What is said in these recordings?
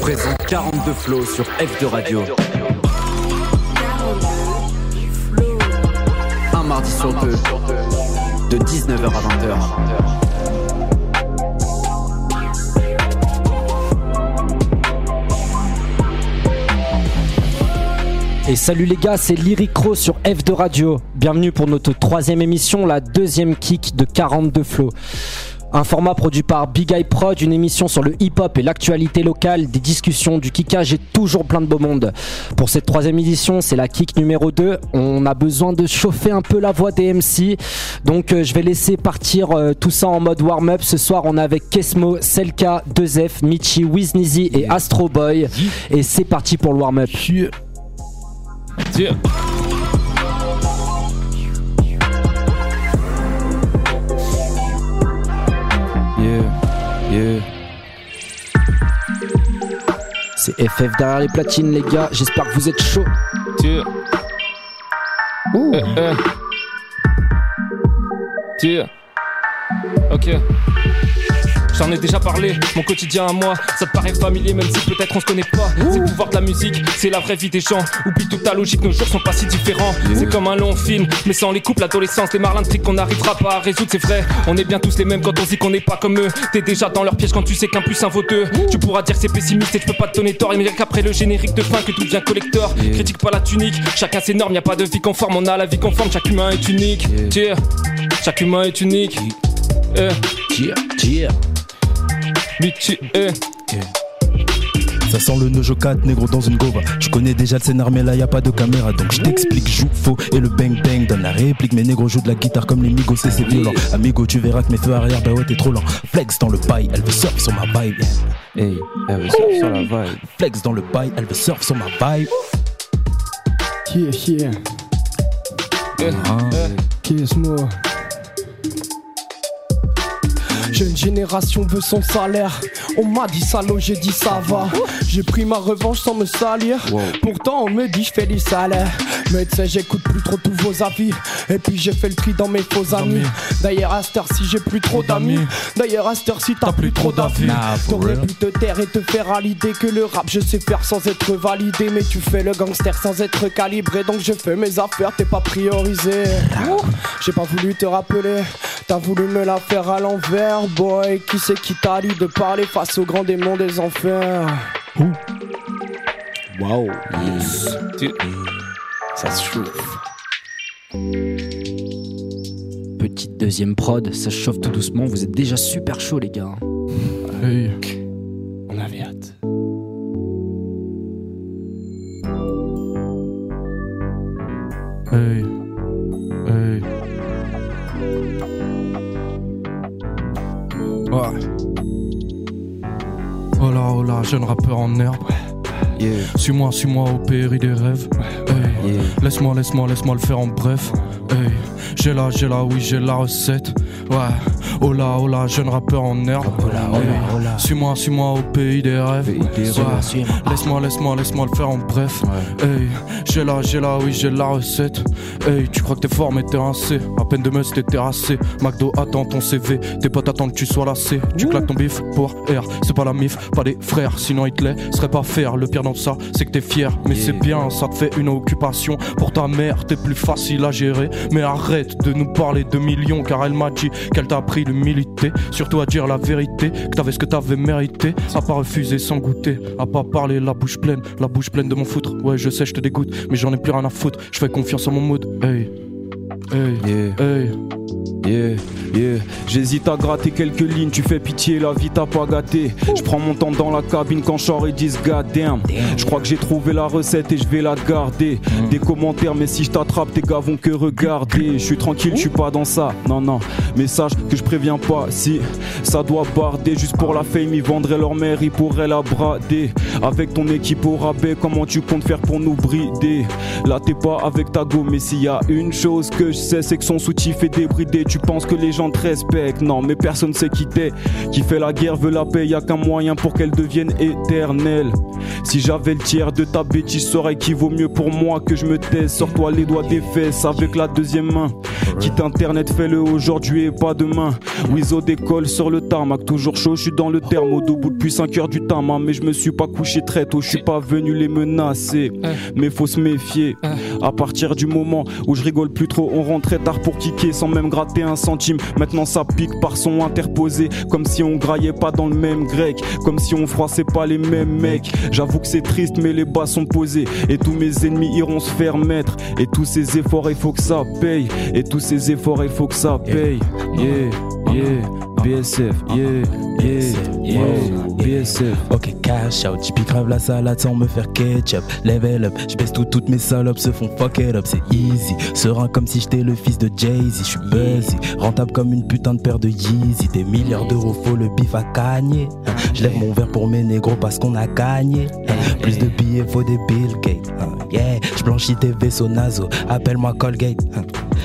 Présente 42 flots sur F de Radio. Un mardi sur deux, de 19h à 20h. Et salut les gars, c'est Lyric sur F de Radio. Bienvenue pour notre troisième émission, la deuxième kick de 42 flots. Un format produit par Big Eye Prod, une émission sur le hip-hop et l'actualité locale, des discussions, du kickage et toujours plein de beau monde. Pour cette troisième édition, c'est la kick numéro 2. On a besoin de chauffer un peu la voix des MC. Donc euh, je vais laisser partir euh, tout ça en mode warm-up. Ce soir, on est avec Kesmo, Selka, 2F, Michi, Wiznizy et Astro Boy. Et c'est parti pour le warm-up. C'est FF derrière les platines, les gars. J'espère que vous êtes chauds. Tiens. Eh, eh. Tiens. Ok. J'en ai déjà parlé, mon quotidien à moi, ça te paraît familier même si peut-être on se connaît pas. C'est le pouvoir de la musique, c'est la vraie vie des gens. Oublie toute ta logique, nos jours sont pas si différents. C'est comme un long film, mais sans les couples, l'adolescence, les marlins de qu'on n'arrivera pas à résoudre, c'est vrai. On est bien tous les mêmes quand on dit qu'on n'est pas comme eux. T'es déjà dans leur piège quand tu sais qu'un plus un vaut deux. Tu pourras dire c'est pessimiste et tu peux pas te donner tort. Et me dire qu'après le générique de fin que tout devient collector. Critique pas la tunique, chacun ses normes, y a pas de vie conforme, on a la vie conforme, chaque humain est unique. Tiens, chaque humain est unique. Eh. Yeah, yeah. Michi, eh. Ça sent le Nojo 4 négro dans une gova. Je connais déjà le scénar, mais là y a pas de caméra. Donc je t'explique, joue faux et le bang bang donne la réplique. Mes négros jouent de la guitare comme les migos, c'est c'est violent. Amigo, tu verras que mes feux arrière, bah ouais, t'es trop lent. Flex dans le bail, elle veut surf sur ma vibe. Hey, elle veut surfer sur la vibe. Flex dans le bail, elle veut surf sur ma vibe. Yeah, yeah, Ah. Jeune génération veut son salaire. On m'a dit salaud, j'ai dit ça va. J'ai pris ma revanche sans me salir. Pourtant, on me dit je fais du salaire. Mais tu sais, j'écoute plus trop tous vos avis. Et puis j'ai fait le tri dans mes faux amis. D'ailleurs, à cette heure-ci, j'ai plus trop d'amis. D'ailleurs, à cette heure-ci, t'as plus trop d'avis. T'aurais pu te taire et te faire à l'idée que le rap, je sais faire sans être validé. Mais tu fais le gangster sans être calibré. Donc je fais mes affaires, t'es pas priorisé. J'ai pas voulu te rappeler, t'as voulu me la faire à l'envers, boy. Qui c'est qui t'a dit de parler face au grand démon des enfers? Waouh, Tiens. ça se chauffe. Petite deuxième prod, ça chauffe tout doucement. Vous êtes déjà super chaud, les gars. Hey, on avait hâte. Hey, hey. Ouais. Oh là, oh là, jeune rappeur en herbe. Yeah, Suis-moi, suis-moi au péril des rêves. Hey. yeah. Laisse-moi, laisse-moi, laisse-moi le faire en bref. Hey. J'ai la, j'ai la, oui, j'ai la recette. Ouais. Oh là, oh là, jeune rappeur en herbe. Oh là, oh là, Hey. oh là. Suis-moi, suis-moi au pays des rêves. Ouais. Laisse-moi, laisse-moi, laisse-moi le faire en bref. Hey, j'ai la, j'ai la, oui, j'ai la recette. Hey, tu crois que t'es fort, mais t'es rincé. À peine de meuse, t'es terrassé. McDo attend ton CV. Tes potes attendent que tu sois lassé. Tu claques ton bif pour R. C'est pas la mif, pas des frères. Sinon, Hitler serait pas faire. Le pire dans ça, c'est que t'es fier. Mais Yeah. c'est bien, ça te fait une occupation. Pour ta mère, t'es plus facile à gérer. Mais arrête de nous parler de millions, car elle m'a dit qu'elle t'a appris l'humilité. Surtout à dire la vérité, que t'avais ce que t'avais mérité. À pas refuser sans goûter, à pas parler la bouche pleine, la bouche pleine de mon foutre. Ouais, je sais, je te dégoûte, mais j'en ai plus rien à foutre. Je fais confiance en mon mood. Hey, hey, Yeah, hey. Yeah, yeah. J'hésite à gratter quelques lignes, tu fais pitié, la vie t'a pas gâté. Je prends mon temps dans la cabine quand Char et disent God damn. Je crois que j'ai trouvé la recette et je vais la garder. Des commentaires, mais si je t'attrape, tes gars vont que regarder. Je suis tranquille, je suis pas dans ça. Non, non, mais sache que je préviens pas. Si ça doit barder, juste pour la fame, ils vendraient leur mère, ils pourraient la brader. Avec ton équipe au rabais, comment tu comptes faire pour nous brider? Là, t'es pas avec ta go, mais s'il y a une chose que je sais, c'est que son soutif est débridé. Tu penses que les gens te respectent. Non, mais personne sait qui t'es. Qui fait la guerre veut la paix, y a qu'un moyen pour qu'elle devienne éternelle. Si j'avais le tiers de ta bêtise, saurais qu'il vaut mieux pour moi que je me taise. Sors-toi les doigts des fesses avec la deuxième main. Quitte internet, fais-le aujourd'hui et pas demain. Wizo décolle sur le tarmac, toujours chaud, je suis dans le thermo, debout depuis 5 heures du temps, mais je me suis pas couché très tôt, je suis pas venu les menacer. Mais faut se méfier. À partir du moment où je rigole plus trop, on rentre très tard pour kicker sans même gratter un centime. Maintenant ça pique par son interposé, comme si on graillait pas dans le même grec, comme si on froissait pas les mêmes mecs. J'avoue que c'est triste, mais les bas sont posés. Et tous mes ennemis iront se faire mettre. Et tous ces efforts, il faut que ça paye. Et tous ces efforts, il faut que ça paye. Yeah, yeah, BSF, yeah, yeah, yeah, BSF. Ok, cash out, j'pique grave la salade sans me faire ketchup. Level up, j'baisse tout, toutes mes salopes se font fuck it up, c'est easy. Serein comme si j'étais le fils de Jay-Z, j'suis buzzy. Rentable comme une putain de paire de Yeezy. Des milliards d'euros, faut le bif à gagner. J'lève mon verre pour mes négros parce qu'on a gagné. Plus de billets, faut des Bill Gates. Yeah, j'blanchis tes vaisseaux nasaux, appelle-moi Colgate.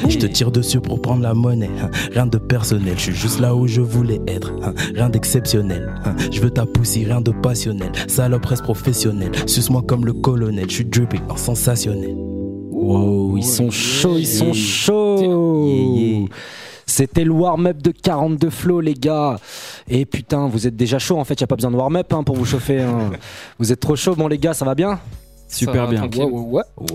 Je te tire dessus pour prendre la monnaie. Rien de personnel, je suis juste là où je voulais être. Rien d'exceptionnel. Je veux ta poussie, rien de passionnel. Salope reste professionnel. Suce-moi comme le colonel, je suis dripping en sensationnel. Wow, ils sont chauds, ils sont chauds. C'était le warm-up de 42 flow, les gars. Et putain, vous êtes déjà chaud. En fait, y a pas besoin de warm-up hein, pour vous chauffer. hein. Vous êtes trop chaud. Bon, les gars, ça va bien? Super va, bien.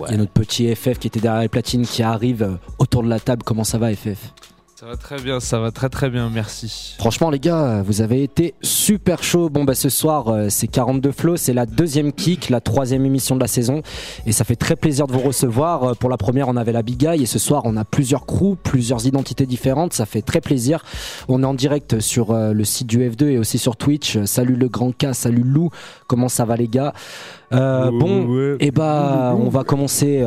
Il y a notre petit FF qui était derrière les platines qui arrive euh, autour de la table. Comment ça va, FF Ça va très bien, ça va très très bien, merci. Franchement, les gars, vous avez été super chaud. Bon, bah, ce soir, euh, c'est 42 flots. C'est la deuxième kick, la troisième émission de la saison. Et ça fait très plaisir de vous recevoir. Euh, Pour la première, on avait la Bigaille. Et ce soir, on a plusieurs crews, plusieurs identités différentes. Ça fait très plaisir. On est en direct sur euh, le site du F2 et aussi sur Twitch. Euh, Salut le grand K, salut Lou. Comment ça va, les gars? Euh, Bon, et bah, on va commencer.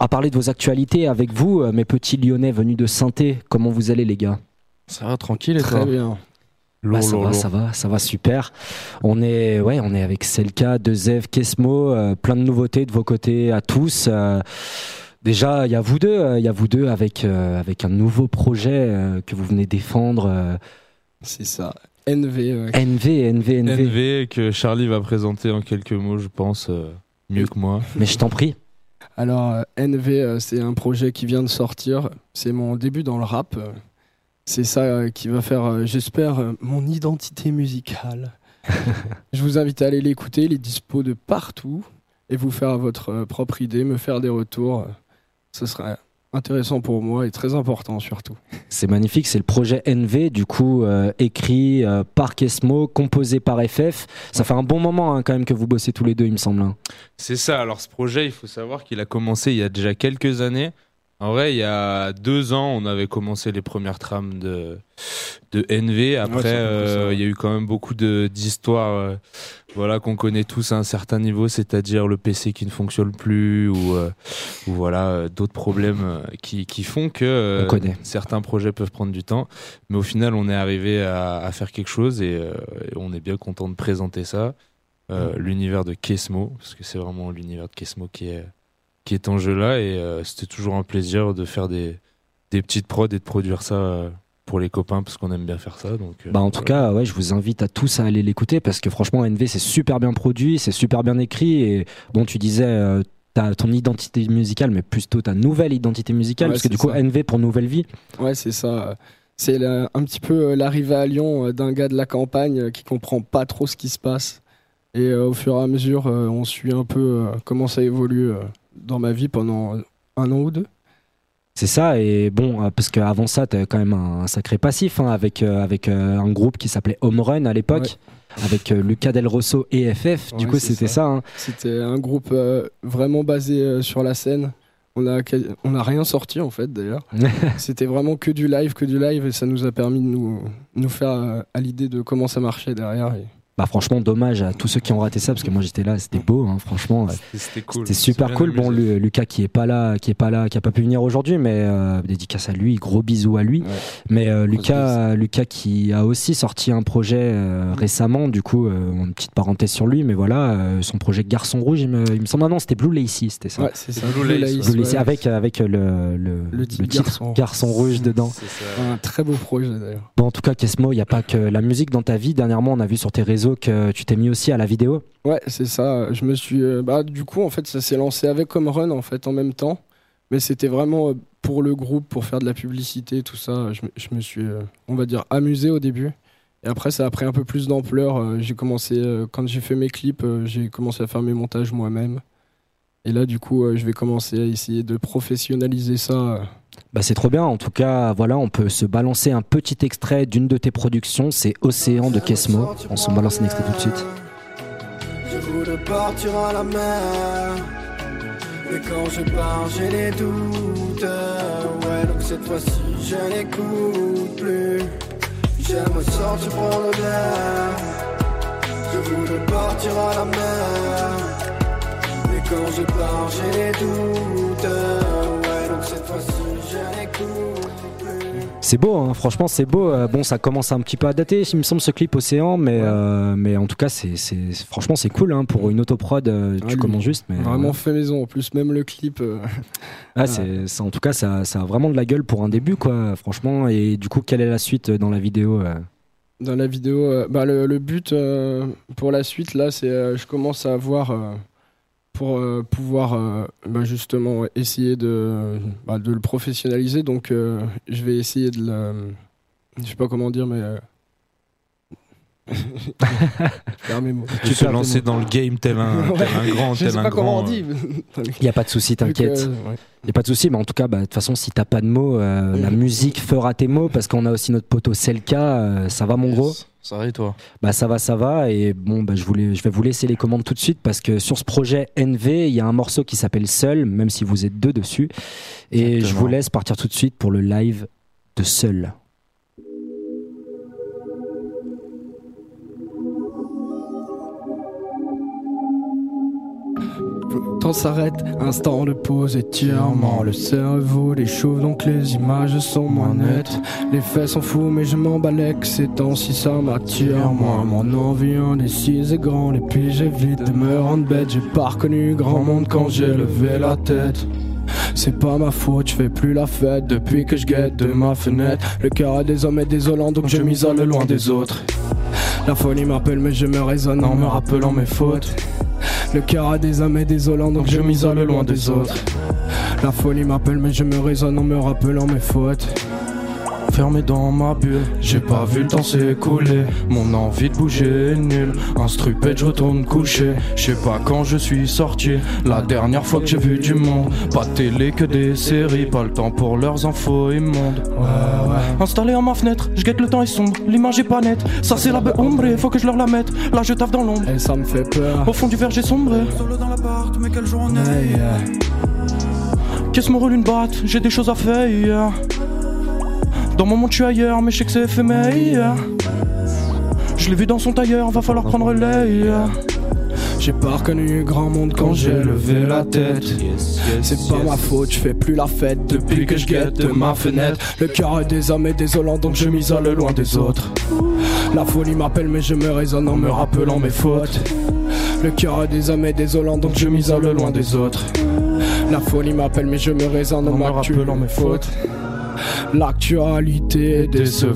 À parler de vos actualités avec vous, euh, mes petits lyonnais venus de Sainté. Comment vous allez, les gars? Ça va tranquille et Très toi? bien. bah, ça va, ça va, ça va super. On est, ouais, on est avec Selka, Dezev, Kesmo, euh, plein de nouveautés de vos côtés à tous. euh, déjà, il y a vous deux, euh, il y a vous deux avec euh, avec un nouveau projet euh, que vous venez défendre. euh, C'est ça. NV. ouais. NV, NV, NV. NV que Charlie va présenter en quelques mots, je pense, euh, mieux que moi. Mais je t'en prie. Alors, euh, NV, euh, c'est un projet qui vient de sortir. C'est mon début dans le rap. Euh, C'est ça qui va faire, j'espère, mon identité musicale. Je vous invite à aller l'écouter. Il est dispo de partout. Et vous faire votre propre idée, me faire des retours. Ce serait intéressant pour moi et très important surtout. C'est magnifique, c'est le projet NV, du coup euh, écrit euh, par Kesmo, composé par FF. Ça fait un bon moment hein, quand même que vous bossez tous les deux, il me semble. hein. C'est ça, alors ce projet, il faut savoir qu'il a commencé il y a déjà quelques années. En vrai, il y a deux ans, on avait commencé les premières trames de, de NV. Après, Ouais, euh, il y a eu quand même beaucoup de- d'histoires euh, voilà, qu'on connaît tous à un certain niveau, c'est-à-dire le PC qui ne fonctionne plus ou, euh, ou voilà, euh, d'autres problèmes euh, qui, qui font que euh, certains projets peuvent prendre du temps. Mais au final, on est arrivé à, à faire quelque chose et, euh, et on est bien content de présenter ça. Euh, L'univers de Kesmo, parce que c'est vraiment l'univers de Kesmo qui est, qui est en jeu là. Et euh, c'était toujours un plaisir de faire des, des petites prods et de produire ça euh, pour les copains, parce qu'on aime bien faire ça. Donc, euh, Bah en tout voilà. cas, ouais, je vous invite à tous à aller l'écouter parce que franchement, NV c'est super bien produit, c'est super bien écrit et bon, tu disais. euh, T'as ton identité musicale, mais plutôt ta nouvelle identité musicale, Ouais, parce que du coup. NV pour Nouvelle Vie. Ouais, c'est ça. C'est un petit peu l'arrivée à Lyon d'un gars de la campagne qui comprend pas trop ce qui se passe. Et euh, au fur et à mesure, euh, on suit un peu euh, comment ça évolue euh, dans ma vie pendant un an ou deux. C'est ça, et bon, euh, parce qu'avant ça, t'avais quand même un, un sacré passif hein, avec, euh, avec euh, un groupe qui s'appelait Home Run à l'époque, avec euh, Lucas Del Rosso et FF. du Ouais, coup, c'était ça. hein. C'était un groupe vraiment basé sur la scène. On a, on a rien sorti en fait d'ailleurs. C'était vraiment que du live, que du live et ça nous a permis de nous, nous faire à l'idée de comment ça marchait derrière. Et Bah franchement, dommage à tous ceux qui ont raté ça parce que moi j'étais là, c'était beau, hein, franchement. C'était cool. C'était super cool. Bon, amusé. Lucas qui est pas là, qui est pas là, qui a pas pu venir aujourd'hui, mais euh, dédicace à lui, gros bisous à lui. Ouais. Mais euh, Lucas, Lucas qui a aussi sorti un projet euh, récemment, du coup, euh, une petite parenthèse sur lui, mais voilà, euh, son projet Garçon Rouge, il me, il me semble, ah non, c'était Blue Lacy, c'était ça. Ouais, c'est ça. Blue Blue Lace, Lace, Blue Lacy, ouais. avec avec le le, Le titre Garçon. Rouge dedans. C'est ça. Un très beau projet d'ailleurs. Bon, en tout cas, Kesmo, il n'y a pas que la musique dans ta vie. Dernièrement, on a vu sur tes réseaux que tu t'es mis aussi à la vidéo. Ouais, c'est ça. Je me suis. euh, bah, du coup, en fait, ça s'est lancé avec comme run en fait en même temps, mais c'était vraiment euh, pour le groupe, pour faire de la publicité, tout ça. Je, me- je me suis, euh, on va dire, amusé au début. Et après, ça a pris un peu plus d'ampleur. J'ai commencé, quand j'ai fait mes clips, j'ai commencé à faire mes montages moi-même. Et là, du coup, je vais commencer à essayer de professionnaliser ça. Bah, c'est trop bien. En tout cas, voilà, on peut se balancer un petit extrait d'une de tes productions. C'est Océan de Kesmo. On s'en balance un extrait tout de suite. Je partir à la mer. Mais quand je pars, j'ai les doutes. Ouais, donc cette fois-ci, je n'écoute plus. J'aime sortir prendre l'air. Je voudrais partir à la mer. Mais quand je pars, j'ai les doutes. Ouais, donc cette fois-ci. C'est beau, hein, franchement, c'est beau. Euh, bon, ça commence un petit peu à dater, il me semble, ce clip Océan, mais, euh, mais en tout cas, c'est, c'est, franchement, c'est cool hein, pour une autoprod. euh, tu Ah, commences juste, mais Vraiment fait maison. En plus, même le clip. euh, ah, c'est, c'est- en tout cas, ça, ça a vraiment de la gueule pour un début, quoi. Franchement, et du coup, quelle est la suite dans la vidéo Dans la vidéo, bah, le, le but pour la suite, là, c'est je commence à avoir pour euh, pouvoir euh, bah, justement essayer de, bah, de le professionnaliser. Donc, euh, je vais essayer de le. Je sais pas comment dire, mais. mots. De se lancer dans le game tel un, tel un grand, Je tel sais un pas comment grand. on dit. Il n'y a pas de souci, t'inquiète. Ouais. Il a pas de souci, mais en tout cas, bah, de toute façon, si t'as pas de mots, euh, la Mhm. musique fera tes mots, parce qu'on a aussi notre poteau Selka. euh, ça va, mon gros? Ça va et toi? Bah ça va, ça va. Et bon, bah, je, voulais, je vais vous laisser les commandes tout de suite parce que sur ce projet NV, il y a un morceau qui s'appelle Seul, même si vous êtes deux dessus. Et je vous laisse partir tout de suite pour le live de Seul. Temps s'arrête, instant de pause, étirement. Le cerveau déchauffe, donc les images sont moins nettes. Les faits sont fous, mais je m'emballais que ces temps-ci ça m'attire. Moi, mon envie indécise est grande, et puis j'évite de me rendre bête. J'ai pas reconnu grand monde quand j'ai levé la tête. C'est pas ma faute, je fais plus la fête depuis que je guette de ma fenêtre. Le cœur des hommes est désolant, donc je m'isole loin des autres. La folie m'appelle, mais je me raisonne en me rappelant mes fautes. Le cœur des hommes est désolant, donc je m'isole loin des autres. La folie m'appelle, mais je me raisonne en me rappelant mes fautes. Fermé dans ma bulle, j'ai pas vu le temps s'écouler. Mon envie de bouger est nulle. Instrupé, je retourne coucher. Je sais pas quand je suis sorti. La dernière fois que j'ai vu du monde. Pas de télé que des séries. Pas le temps pour leurs infos immondes. Ouais, ouais. Installé en ma fenêtre, je guette le temps est sombre. L'image est pas nette. Ça c'est la ombre, faut que je leur la mette. Là je taffe dans l'ombre. Et ça me fait peur. Au fond du verre j'ai sombré. Solo dans l'appart, mais quelle journée. Hey, euh, Qu'est-ce me roule une batte? J'ai des choses à faire. Dans mon monde, je suis ailleurs, mais je sais que c'est éphémère. Je l'ai vu dans son tailleur, va falloir prendre l'air. J'ai pas reconnu grand monde quand j'ai levé la tête. C'est pas ma faute, je fais plus la fête depuis que je guette de ma fenêtre. Le cœur des hommes est désolant, donc je m'isole loin des autres. La folie m'appelle, mais je me raisonne en me rappelant mes fautes. Le cœur des hommes est désolant, donc je m'isole loin des autres. La folie m'appelle, mais je me raisonne en me rappelant mes fautes. L'actualité est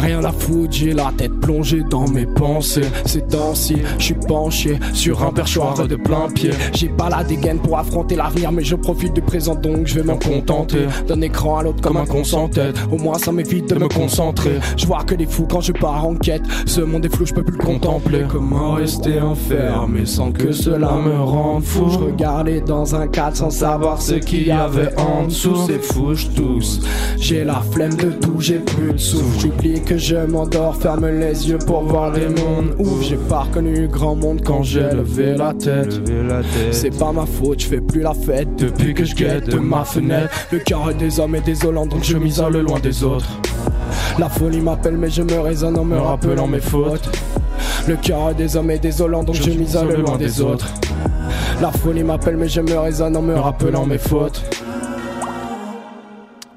Rien à foutre, j'ai la tête plongée dans mes pensées. Ces temps-ci, je suis penché sur un perchoir de plein pied. J'ai pas la dégaine pour affronter l'avenir, mais je profite du présent donc je vais m'en contenter. D'un écran à l'autre comme un con sans tête. Au moins ça m'évite de me concentrer. Je vois que des fous quand je pars en quête. Ce monde est flou, je peux plus le contempler. Comment rester enfermé sans que cela me rende fou? Je regardais dans un cadre sans savoir ce qu'il y avait en dessous. C'est fou, je tousse. J'ai la flemme de tout, j'ai plus de J'oublie que je m'endors, ferme les yeux pour voir les mondes. Ouf, j'ai pas reconnu grand monde quand j'ai levé la tête. C'est pas ma faute, je fais plus la fête depuis que je guette de ma fenêtre. Le cœur des hommes est désolant, donc je m'isole loin des autres. La folie m'appelle, mais je me raisonne en me rappelant mes fautes. Le cœur des hommes est désolant, donc je, m'isole loin des autres. La folie m'appelle, mais je me raisonne en me rappelant mes fautes.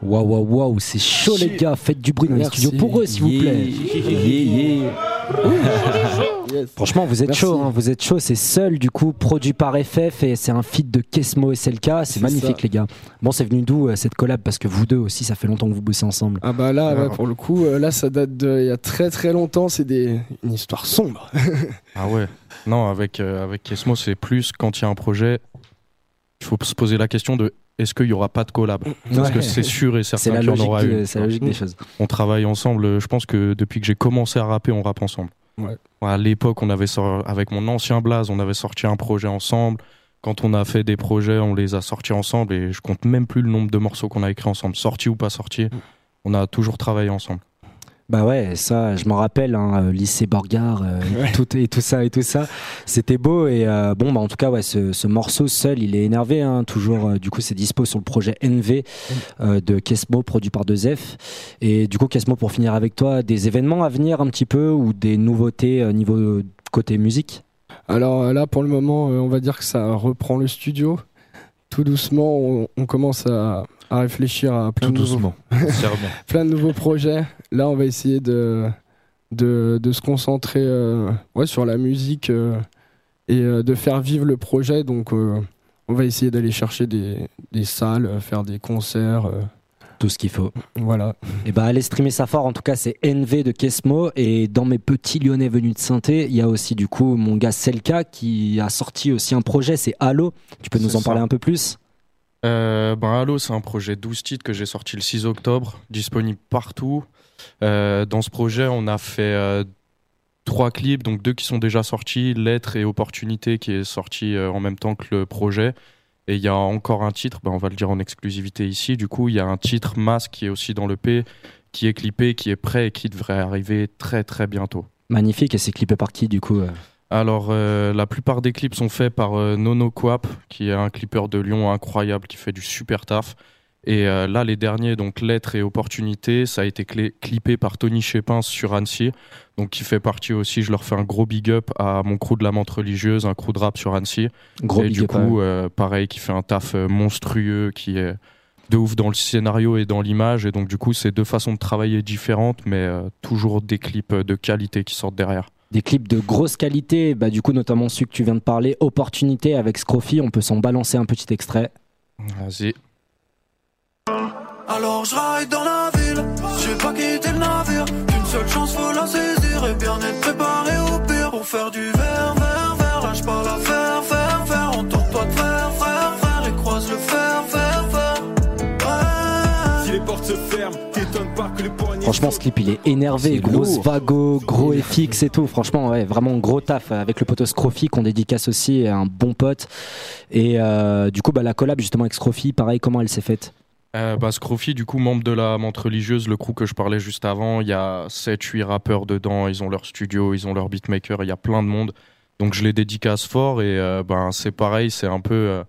Waouh, waouh, waouh, c'est chaud les gars, faites du bruit dans les studios pour eux s'il vous plaît. Franchement, vous êtes Merci. chaud, hein, vous êtes chaud. C'est seul, du coup, produit par FF et c'est un feat de Kesmo et SLK. C'est C'est magnifique, ça. les gars. Bon, c'est venu d'où euh, cette collab? Parce que vous deux aussi, ça fait longtemps que vous bossez ensemble. Ah bah là, Ah. ouais, pour le coup, euh, là ça date d'il y a très très longtemps, c'est des... une histoire sombre. Ah ouais. Non, avec, euh, avec Kesmo, c'est plus quand il y a un projet, il faut se poser la question de est-ce qu'il y aura pas de collab? Parce Ouais. que c'est sûr et certain qu'il y en aura une. c'est la logique des choses. On travaille ensemble. Je pense que depuis que j'ai commencé à rapper, on rappe ensemble. Ouais. À l'époque, on avait sor- avec mon ancien Blaze, on avait sorti un projet ensemble. Quand on a fait des projets, on les a sortis ensemble et je compte même plus le nombre de morceaux qu'on a écrits ensemble, sortis ou pas sortis. On a toujours travaillé ensemble. Bah ouais, ça, je m'en rappelle, hein, euh, lycée Borgard, euh, tout, et tout ça et tout ça. C'était beau et euh, bon, bah en tout cas, ouais, ce, ce morceau seul, il est énervé. Hein, toujours, euh, du coup, c'est dispo sur le projet NV de Kesmo, produit par 2F. Et du coup, Kesmo, pour finir avec toi, des événements à venir un petit peu ou des nouveautés niveau côté musique? Alors là, pour le moment, on va dire que ça reprend le studio. Tout doucement, on, on commence à, à réfléchir à plein Tout de, nouveaux, doucement. Serment. plein de nouveaux projets. Là, on va essayer de, de, de se concentrer euh, ouais, sur la musique euh, et euh, de faire vivre le projet. Donc, euh, on va essayer d'aller chercher des, des salles, faire des concerts. euh, Tout ce qu'il faut. voilà. Et bah allez streamer ça fort, en tout cas c'est NV de Kesmo et dans mes petits lyonnais venus de saint il y a aussi du coup mon gars Selka qui a sorti aussi un projet, c'est Halo. Tu peux nous en parler un peu plus? Euh, ben Halo, c'est un projet 12 titres que j'ai sorti le 6 octobre, disponible partout. Euh, dans ce projet, on a fait euh, trois clips, donc deux qui sont déjà sortis, Lettres et Opportunité qui est sorti euh, en même temps que le projet. Et il y a encore un titre, ben on va le dire en exclusivité ici. Du coup, il y a un titre Masque qui est aussi dans le P, qui est clippé, qui est prêt et qui devrait arriver très très bientôt. Magnifique et c'est clippé par qui du coup Alors, euh, la plupart des clips sont faits par euh, Nono Coap, qui est un clipper de Lyon incroyable, qui fait du super taf. Et euh, là, les derniers, donc Lettres et Opportunités, ça a été clé- clippé par Tony Chépin sur Annecy, donc qui fait partie aussi, je leur fais un gros big up à mon crew de la menthe religieuse, un crew de rap sur Annecy. Gros et big du up, coup, pareil, qui fait un taf monstrueux, qui est de ouf dans le scénario et dans l'image. Et donc, du coup, c'est deux façons de travailler différentes, mais toujours des clips de qualité qui sortent derrière. Des clips de grosse qualité, bah du coup notamment celui que tu viens de parler, Opportunité avec Scroffy, on peut s'en balancer un petit extrait. Vas-y. Alors je ride dans la ville, je vais pas quitter le navire. Qu'une seule chance, faut la saisir et bien être préparé au pire pour faire du verre, verre, verre. Lâche pas la faire, faire, Franchement ce clip il est énervé, grosse lourd. vago, gros FX et tout, franchement ouais, vraiment gros taf avec le poteau Scroffy qu'on dédicace aussi, un bon pote. Et euh, du coup bah la collab justement avec Scroffy, pareil comment elle s'est faite? Euh, bah, Scroffy, du coup, membre de la menthe religieuse, le crew que je parlais juste avant, il y a 7-8 rappeurs dedans, ils ont leur studio, ils ont leur beatmaker, il y a plein de monde. Donc je les dédicace fort et euh, ben, c'est pareil, c'est un peu. euh,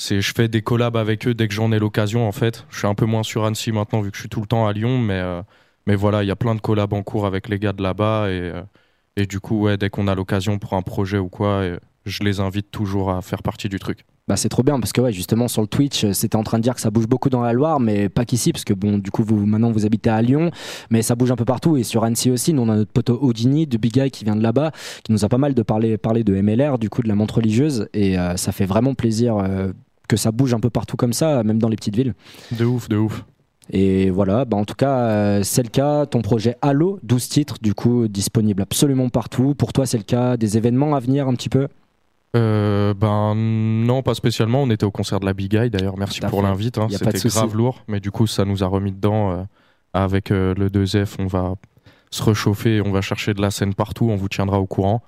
c'est, je fais des collabs avec eux dès que j'en ai l'occasion en fait. Je suis un peu moins sur Annecy maintenant vu que je suis tout le temps à Lyon, mais, euh, mais voilà, il y a plein de collabs en cours avec les gars de là-bas et, euh, et du coup, dès qu'on a l'occasion pour un projet ou quoi, et je les invite toujours à faire partie du truc. Bah c'est trop bien parce que ouais justement sur le Twitch euh, c'était en train de dire que ça bouge beaucoup dans la Loire mais pas qu'ici parce que bon du coup vous maintenant vous habitez à Lyon mais ça bouge un peu partout et sur Annecy aussi nous on a notre poteau Odini de Big Guy qui vient de là-bas qui nous a pas mal de parler parler de MLR du coup de la montre religieuse et euh, ça fait vraiment plaisir euh, que ça bouge un peu partout comme ça même dans les petites villes De ouf, de ouf. et voilà bah en tout cas euh, c'est le cas ton projet Halo 12 titres du coup disponible absolument partout pour toi c'est le cas des événements à venir un petit peu? Euh, ben non, pas spécialement. On était au concert de la Big Eye d'ailleurs. Merci pour l'invite. hein. C'était grave lourd, mais du coup ça nous a remis dedans. euh, avec le 2F, on va se réchauffer, on va chercher de la scène partout. On vous tiendra au courant.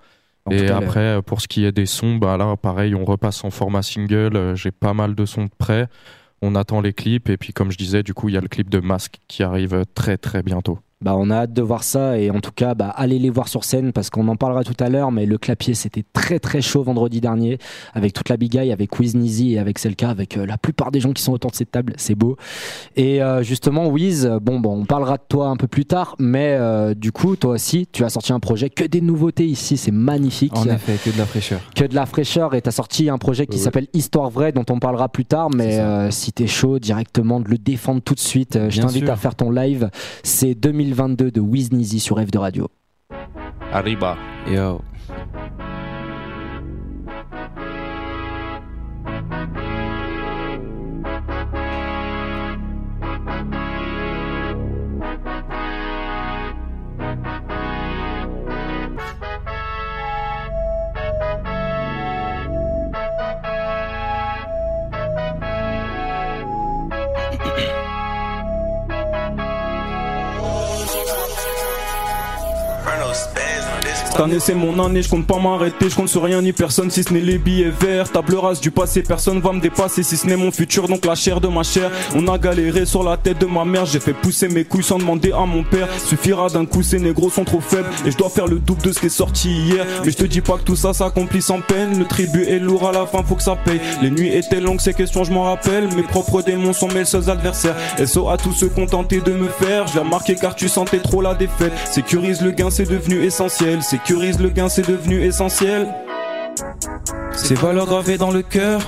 En et après, euh, pour ce qui est des sons, bah là pareil, on repasse en format single. Euh, J'ai pas mal de sons de prêts. On attend les clips et puis comme je disais, du coup il y a le clip de Masque qui arrive euh, très très bientôt. Bah, on a hâte de voir ça et en tout cas, bah, allez les voir sur scène parce qu'on en parlera tout à l'heure. Mais le clapier, c'était très très chaud vendredi dernier avec toute la big eye, avec Wiz Nizi et avec Selka, avec euh, la plupart des gens qui sont autour de cette table. C'est beau. Et euh, justement, Wiz, bon, bon, on parlera de toi un peu plus tard, mais euh, du coup, toi aussi, tu as sorti un projet que des nouveautés ici. C'est magnifique. En effet, que de la fraîcheur. Que de la fraîcheur et tu as sorti un projet qui s'appelle Histoire vraie dont on parlera plus tard. Mais euh, si t'es chaud directement de le défendre tout de suite, je t'invite à faire ton live. C'est 2022 de Wiz Nizi sur F de Radio. Arriba. Yo. Cette année c'est mon année, je compte pas m'arrêter, je compte sur rien ni personne si ce n'est les billets verts. Table rase du passé, personne va me dépasser si ce n'est mon futur, donc la chair de ma chair. On a galéré sur la tête de ma mère, j'ai fait pousser mes couilles sans demander à mon père. Suffira d'un coup, ces négros sont trop faibles et je dois faire le double de ce qui est sorti hier. Mais je te dis pas que tout ça s'accomplit sans peine, le tribut est lourd à la fin, faut que ça paye. Les nuits étaient longues, ces questions je m'en rappelle. Mes propres démons sont mes seuls adversaires. SO à tous ceux contentés de me faire, je vais remarquer car tu sentais trop la défaite. Sécurise le gain, c'est devenu essentiel. Le gain, c'est devenu essentiel. Ces valeurs gravées dans le cœur,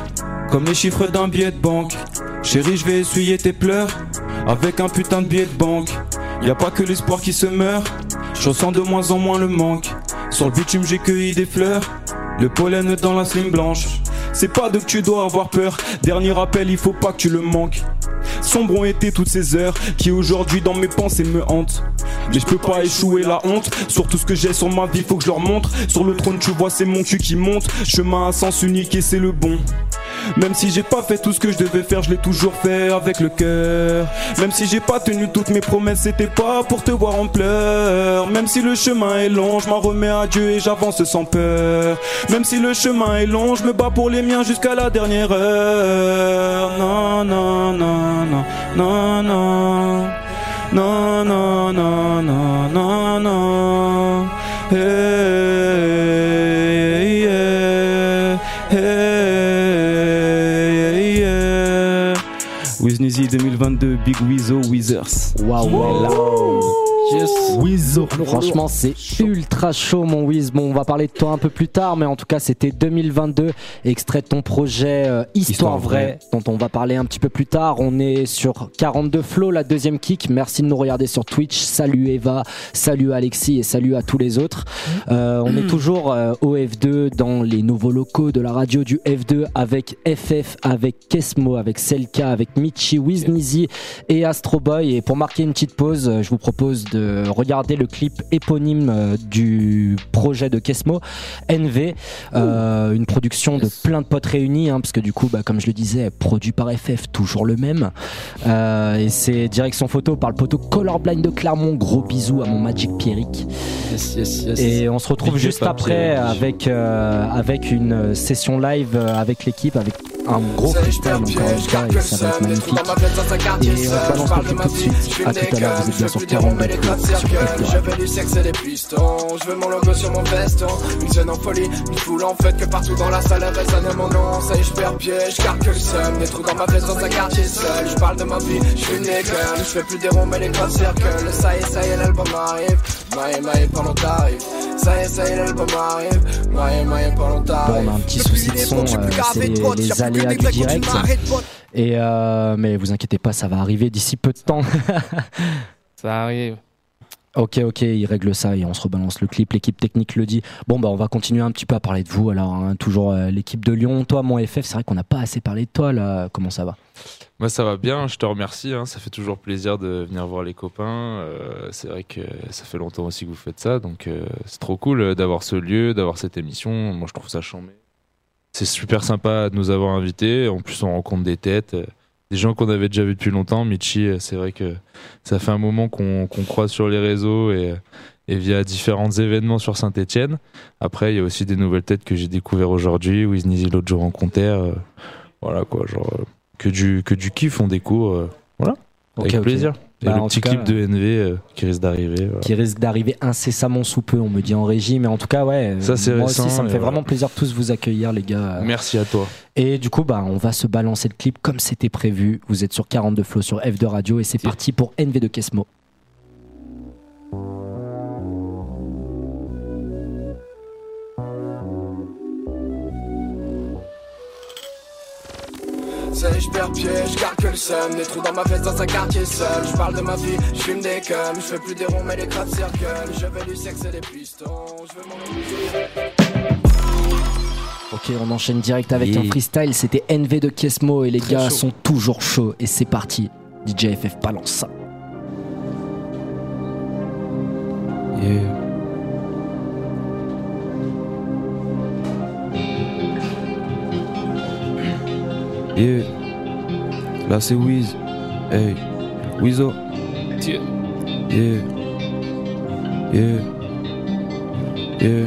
comme les chiffres d'un billet de banque. Chérie, je vais essuyer tes pleurs avec un putain de billet de banque. Y a pas que l'espoir qui se meurt, je ressens de moins en moins le manque. Sur le bitume, j'ai cueilli des fleurs, le pollen dans la slim blanche. C'est pas de que tu dois avoir peur, dernier rappel, il faut pas que tu le manques. Sombre ont été toutes ces heures qui aujourd'hui dans mes pensées me hantent. Mais je peux pas échouer la honte sur tout ce que j'ai sur ma vie, faut que je leur montre. Sur le trône, tu vois, c'est mon cul qui monte. Chemin à sens unique et c'est le bon. Même si j'ai pas fait tout ce que je devais faire, je l'ai toujours fait avec le cœur. Même si j'ai pas tenu toutes mes promesses, c'était pas pour te voir en pleurs. Même si le chemin est long, je m'en remets à Dieu et j'avance sans peur. Même si le chemin est long, je me bats pour les miens jusqu'à la dernière heure. Non, non, non, non, non, non. Non, non, non, non, non, non. Hey, Wiznizy 2022, Big Weezo, Weezers. Waouh, là. Yes. Wizo. Franchement, c'est ultra chaud, mon Wiz. Bon, on va parler de toi un peu plus tard, mais en tout cas, c'était 2022, extrait de ton projet euh, Histoire, Histoire vraie, dont on va parler un petit peu plus tard. On est sur 42 Flow, la deuxième kick. Merci de nous regarder sur Twitch. Salut Eva, salut Alexis et salut à tous les autres. Euh, on est toujours euh, au F2 dans les nouveaux locaux de la radio du F2 avec FF, avec Kesmo, avec Selka, avec Michi, Wiznizy et Astro Boy. Et pour marquer une petite pause, euh, je vous propose de regarder le clip éponyme euh, du projet de Kesmo, NV, euh, une production de plein de potes réunis, hein, parce que du coup, bah, comme je le disais, produit par FF, toujours le même. Euh, et c'est direction photo par le poteau Colorblind de Clermont. Gros bisous à mon Magic Pierrick. Yes, yes, yes. Et on se retrouve Big juste après avec, euh, avec une session live avec l'équipe, avec un gros freestyle encore une fois, et ça va être magnifique. Et on balance le clip tout de suite. À tout à l'heure, vous êtes bien sur 42 sur. Je veux du sexe et des pistons. Je veux mon logo sur mon veston. Une zone en folie, une foule en fête Que partout dans la salle résonne mon nom. Ça y est je perds pied, je garde que le seum. Des trous dans ma veste dans un quartier seul. Je parle de ma vie, je suis girl Je fais plus des ronds mais les grands cercles Ça y est, ça y est l'album arrive. Maïe maïe pendant t'arrives Ça y est, ça y est l'album arrive Maïe maïe pendant Bon, t'arrives on a un petit souci de son, euh, c'est les, les aléas du direct. Et euh, mais vous inquiétez pas, ça va arriver d'ici peu de temps. Ça arrive. Ok, ok, il règle ça et on se rebalance le clip. L'équipe technique le dit. Bon, bah on va continuer un petit peu à parler de vous. Alors, hein, toujours euh, l'équipe de Lyon. Toi, mon FF, c'est vrai qu'on n'a pas assez parlé de toi là. Comment ça va? Moi, ça va bien, je te remercie. hein, Ça fait toujours plaisir de venir voir les copains. Euh, c'est vrai que ça fait longtemps aussi que vous faites ça. Donc, euh, c'est trop cool d'avoir ce lieu, d'avoir cette émission. Moi, je trouve ça chambé. C'est super sympa de nous avoir invités. En plus, on rencontre des têtes, des gens qu'on avait déjà vus depuis longtemps. Michi, euh, c'est vrai que ça fait un moment qu'on croise sur les réseaux et, et via différents événements sur Saint-Etienne. Après, il y a aussi des nouvelles têtes que j'ai découvert aujourd'hui. Wiznizy l'autre jour en concert. euh, voilà quoi, genre euh, que du, que du kiff, on découvre. euh, voilà, avec Ok, ok. plaisir. Et Bah, le petit clip de NV euh, qui risque d'arriver. voilà. qui risque d'arriver incessamment sous peu, on me dit en régie, mais en tout cas, ouais, Ça, c'est moi récent, aussi, ça me fait voilà. vraiment plaisir de tous vous accueillir, les gars. Merci à toi. Et du coup, bah, on va se balancer le clip comme c'était prévu. Vous êtes sur 42 flots sur F2 Radio et c'est parti pour NV de Kesmo. C'est je perds pied, je garde que le seum Des trous dans ma veste dans un quartier seul Je parle de ma vie, je fume des cums Je fais plus des ronds mais des crabes circle Je veux du sexe et des pistons Je veux mon Ok, on enchaîne direct avec Yeah. un freestyle. C'était NV de Kesmo et les Très gars chaud. sont toujours chauds. Et c'est parti. DJ FF balance ça. Yeah. Yeah. Là c'est Wiz. Hey. Wizo. Yeah. Yeah. Yeah.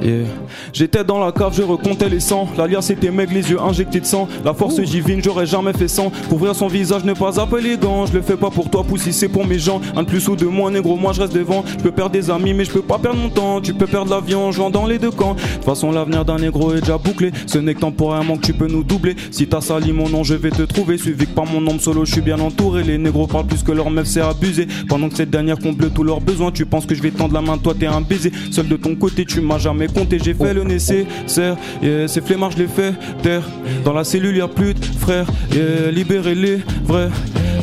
Yeah. J'étais dans la cave, je recomptais les sangs. L'alias était meg, les yeux injectés de sang. La force divine, j'aurais jamais fait sans. Couvrir son visage n'est pas appeler les gants. Je le fais pas pour toi, poussi, c'est pour mes gens. Un de plus ou de moins, négro, moi je reste devant. Je peux perdre des amis, mais je peux pas perdre mon temps. Tu peux perdre l'avion, je dans les deux camps. De toute façon, l'avenir d'un négro est déjà bouclé. Ce n'est que temporairement que tu peux nous doubler. Si t'as sali mon nom, je vais te trouver. Suivi que par mon nombre solo, je suis bien entouré. Les négros parlent plus que leur meuf, c'est abusé. Pendant que cette dernière comble tous leurs besoins, tu penses que je vais tendre la main, toi t'es un baiser. Seul de ton côté, tu m'as jamais compté. J'ai fait le yeah, ces flemmards, je les fais taire. Dans la cellule, y a plus de frères, yeah, libérez-les, vrais.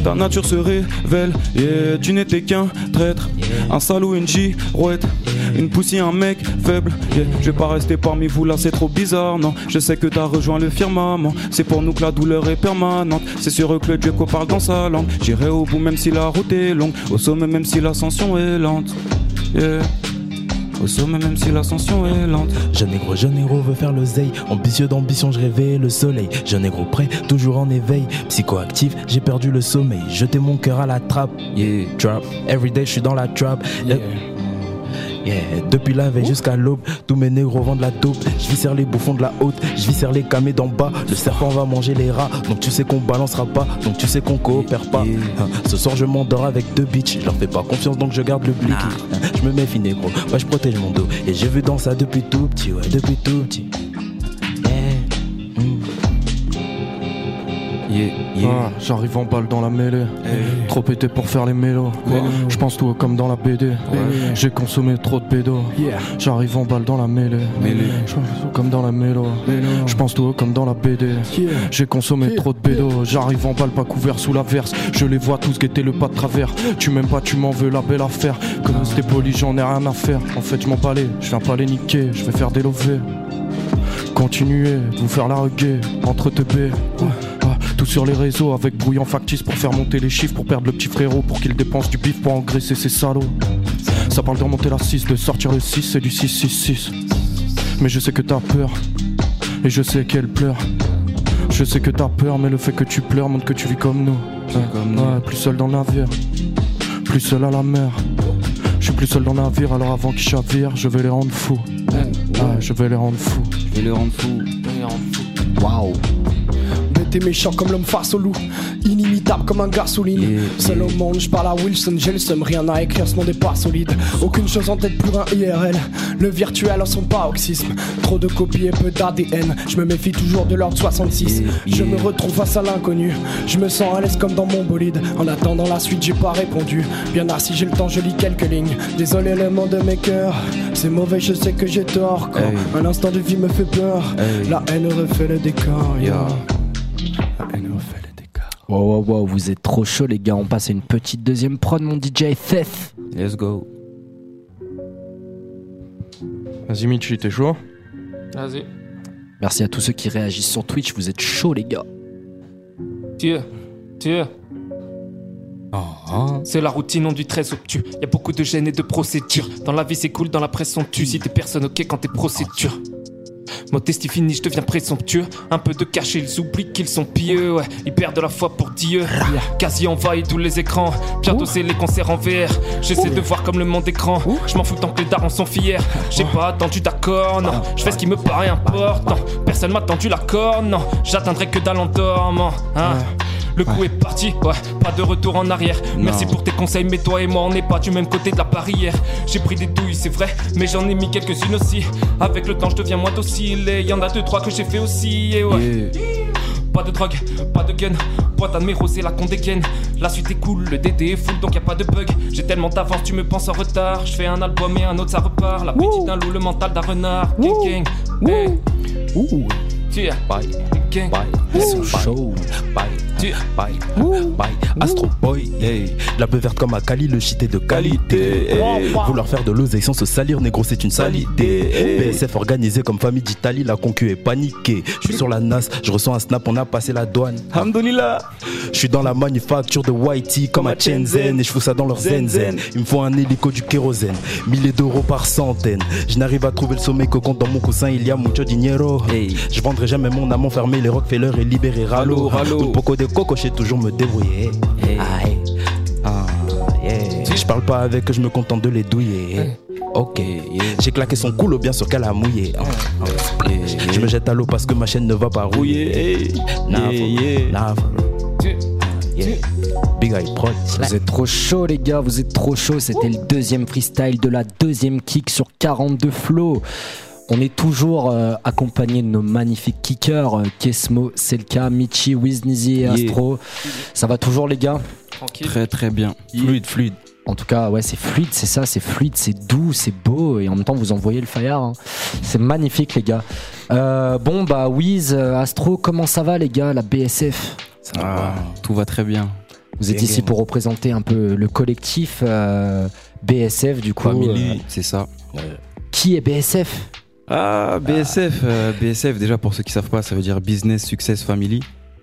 Ta nature se révèle, yeah, tu n'étais qu'un traître. Un salaud, une girouette, une poussée, un mec faible. yeah. Je vais pas rester parmi vous là, c'est trop bizarre, non. Je sais que t'as rejoint le firmament. C'est pour nous que la douleur est permanente. C'est sur eux que le Dieu qu'on parle dans sa langue. J'irai au bout même si la route est longue. Au sommet même si l'ascension est lente. Yeah. Au sommet même si l'ascension est lente. Jeune négro, jeune héros veut faire l'oseille. Ambitieux d'ambition, je rêvais le soleil. Jeune négro prêt, toujours en éveil. Psychoactif, j'ai perdu le sommeil. Jeter mon cœur à la trappe. Yeah. Trap, everyday, je suis dans la trap. Yeah. Yeah. Depuis la veille jusqu'à l'aube, tous mes négros vendent la taupe. Je vis sur les bouffons de la haute, je vis sur les camés d'en bas. Le serpent va manger les rats, donc tu sais qu'on balancera pas, donc tu sais qu'on coopère pas. Hein, Ce soir je m'endors avec deux bitches, je leur fais pas confiance donc je garde le blicky. Hein, Je me méfie négro, ouais je protège mon dos. Et j'ai vu dans ça depuis tout petit, ouais depuis tout petit. Yeah. Yeah. Ah, J'arrive en balle dans la mêlée. Hey. Trop pété pour faire les mélos. Je pense tout comme dans la BD. J'ai consommé trop de. Yeah. J'arrive en balle dans la mêlée. Mêlée. Je pense tout comme dans la mélo. Je pense tout comme dans la BD. J'ai consommé trop de bédo. J'arrive en balle pas couvert sous la verse. Je les vois tous guetter le pas de travers. Tu m'aimes pas, tu m'en veux la belle affaire. Comme c'était poli, j'en ai rien à faire. En fait, je m'en balais. Je viens pas les niquer. Je vais faire des lovés. Continuez, vous faire la reggae, entre teubés. Ah, tout sur les réseaux avec brouillon factice pour faire monter les chiffres, pour perdre le petit frérot, pour qu'il dépense du bif pour engraisser ses salauds. Ça parle de remonter la 6, de sortir le 6, c'est du 666. Mais je sais que t'as peur, et je sais qu'elle pleure. Je sais que t'as peur, mais le fait que tu pleures montre que tu vis comme nous. Ouais, comme nous. ouais, plus seul dans le navire, plus seul à la mer. Je suis plus seul dans le navire, alors avant qu'ils chavirent, je vais les rendre fous. Ouais, je vais les rendre fous. Je vais les rendre fous. Waouh. Et méchant comme l'homme face au loup. Inimitable comme un gasoline. Yeah, Seul yeah. au monde, je parle à Wilson, j'ai le seum, rien à écrire, ce monde est pas solide. Aucune chose en tête pour un IRL. Le virtuel en son paroxysme. Trop de copies et peu d'ADN. Je me méfie toujours de l'ordre 66. Yeah, Je me retrouve face à l'inconnu. Je me sens à l'aise comme dans mon bolide. En attendant la suite, j'ai pas répondu. Bien assis, j'ai le temps, je lis quelques lignes. Désolé le monde de mes cœurs. C'est mauvais, je sais que j'ai tort. Quand Hey. un instant de vie me fait peur. Hey. La haine refait le décor. yeah. Wow, wow, wow, vous êtes trop chaud, les gars. On passe à une petite deuxième prod, mon DJ FF. Let's go. Vas-y, Michi, t'es chaud Vas-y. Merci à tous ceux qui réagissent sur Twitch. Vous êtes chauds, les gars. Tiens. Tiens. C'est la routine, on du très obtus. Y a beaucoup de gênes et de procédures. Dans la vie, c'est cool, dans la presse, on tue. Si t'es personne, ok, quand t'es procédure. Modestie finie, je deviens présomptueux. Un peu de cachet, ils oublient qu'ils sont pieux. Ouais, ils perdent la foi pour Dieu. Quasi envahi tous les écrans. Bientôt, c'est les concerts en VR. J'essaie de voir comme le monde écran. Je m'en fous tant que les darons sont fiers. J'ai pas attendu d'accord, non. Je fais ce qui me paraît important. Personne m'a tendu la corne, non. J'atteindrai que dalle en dormant. Hein. Le coup est parti, ouais, pas de retour en arrière. Merci pour tes conseils, mais toi et moi, on n'est pas du même côté de la barrière. J'ai pris des douilles, c'est vrai, mais j'en ai mis quelques-unes aussi. Avec le temps, je deviens moins docile. Et y en a deux, trois que j'ai fait aussi, et ouais. Pas de drogue, pas de gun, boîte à numéro c'est la qu'on dégaine. La suite est cool, le DD est full donc y a pas de bug. J'ai tellement d'avance, tu me penses en retard. Je fais un album et un autre ça repart. La petite d'un loup, le mental d'un renard. Gang gang, hey. Tiens, Bye, gang. bye, Ils sont chauds. bye, bye, bye. Astro Boy, hey. La peu verte comme à Cali, le shit est de qualité. hey. Vouloir faire de l'oseille sans se salir, négro, c'est une sale idée. BSF organisé comme famille d'Italie, la concu est paniquée. Je suis sur la NAS, je reçois un snap, on a passé la douane. Alhamdoulilah. Je suis dans la manufacture de Whitey comme à Shenzhen et je fous ça dans leur zen zen. Il me faut un hélico du kérosène, milliers d'euros par centaine. Je n'arrive à trouver le sommet que quand dans mon coussin il y a mucho dinero. Hey. Je vendrai jamais mon amant fermé, les Rockefeller et libéré Rallo. Rallo, poco de coco, je sais toujours me débrouiller. Hey. Ah, yeah. Je parle pas avec eux, je me contente de les douiller. Ok, yeah. j'ai claqué son coulo bien sûr qu'elle a mouillé. Ah, ah, yeah. Je me jette à l'eau parce que ma chaîne ne va pas rouiller. Big Eye Prod. Vous êtes trop chaud les gars, vous êtes trop chaud. C'était le deuxième freestyle de la deuxième kick sur 42 flow. On est toujours euh, accompagné de nos magnifiques kickers, euh, Kesmo, Selka, Michi, Wiznizi et Yeah. Astro. Ça va toujours les gars? Tranquille. Très très bien. Fluide, fluide. En tout cas, ouais, c'est fluide, c'est ça, c'est fluide, c'est doux, c'est beau, et en même temps, vous envoyez le fire. hein. C'est magnifique, les gars. Euh, bon, bah, Wiz, euh, Astro, comment ça va, les gars, la BSF Ah, tout va très bien. Vous êtes ici pour représenter un peu le collectif euh, BSF, du coup. euh, c'est ça. qui est BSF Ah, BSF, euh, BSF, déjà pour ceux qui savent pas, ça veut dire Business Success Family.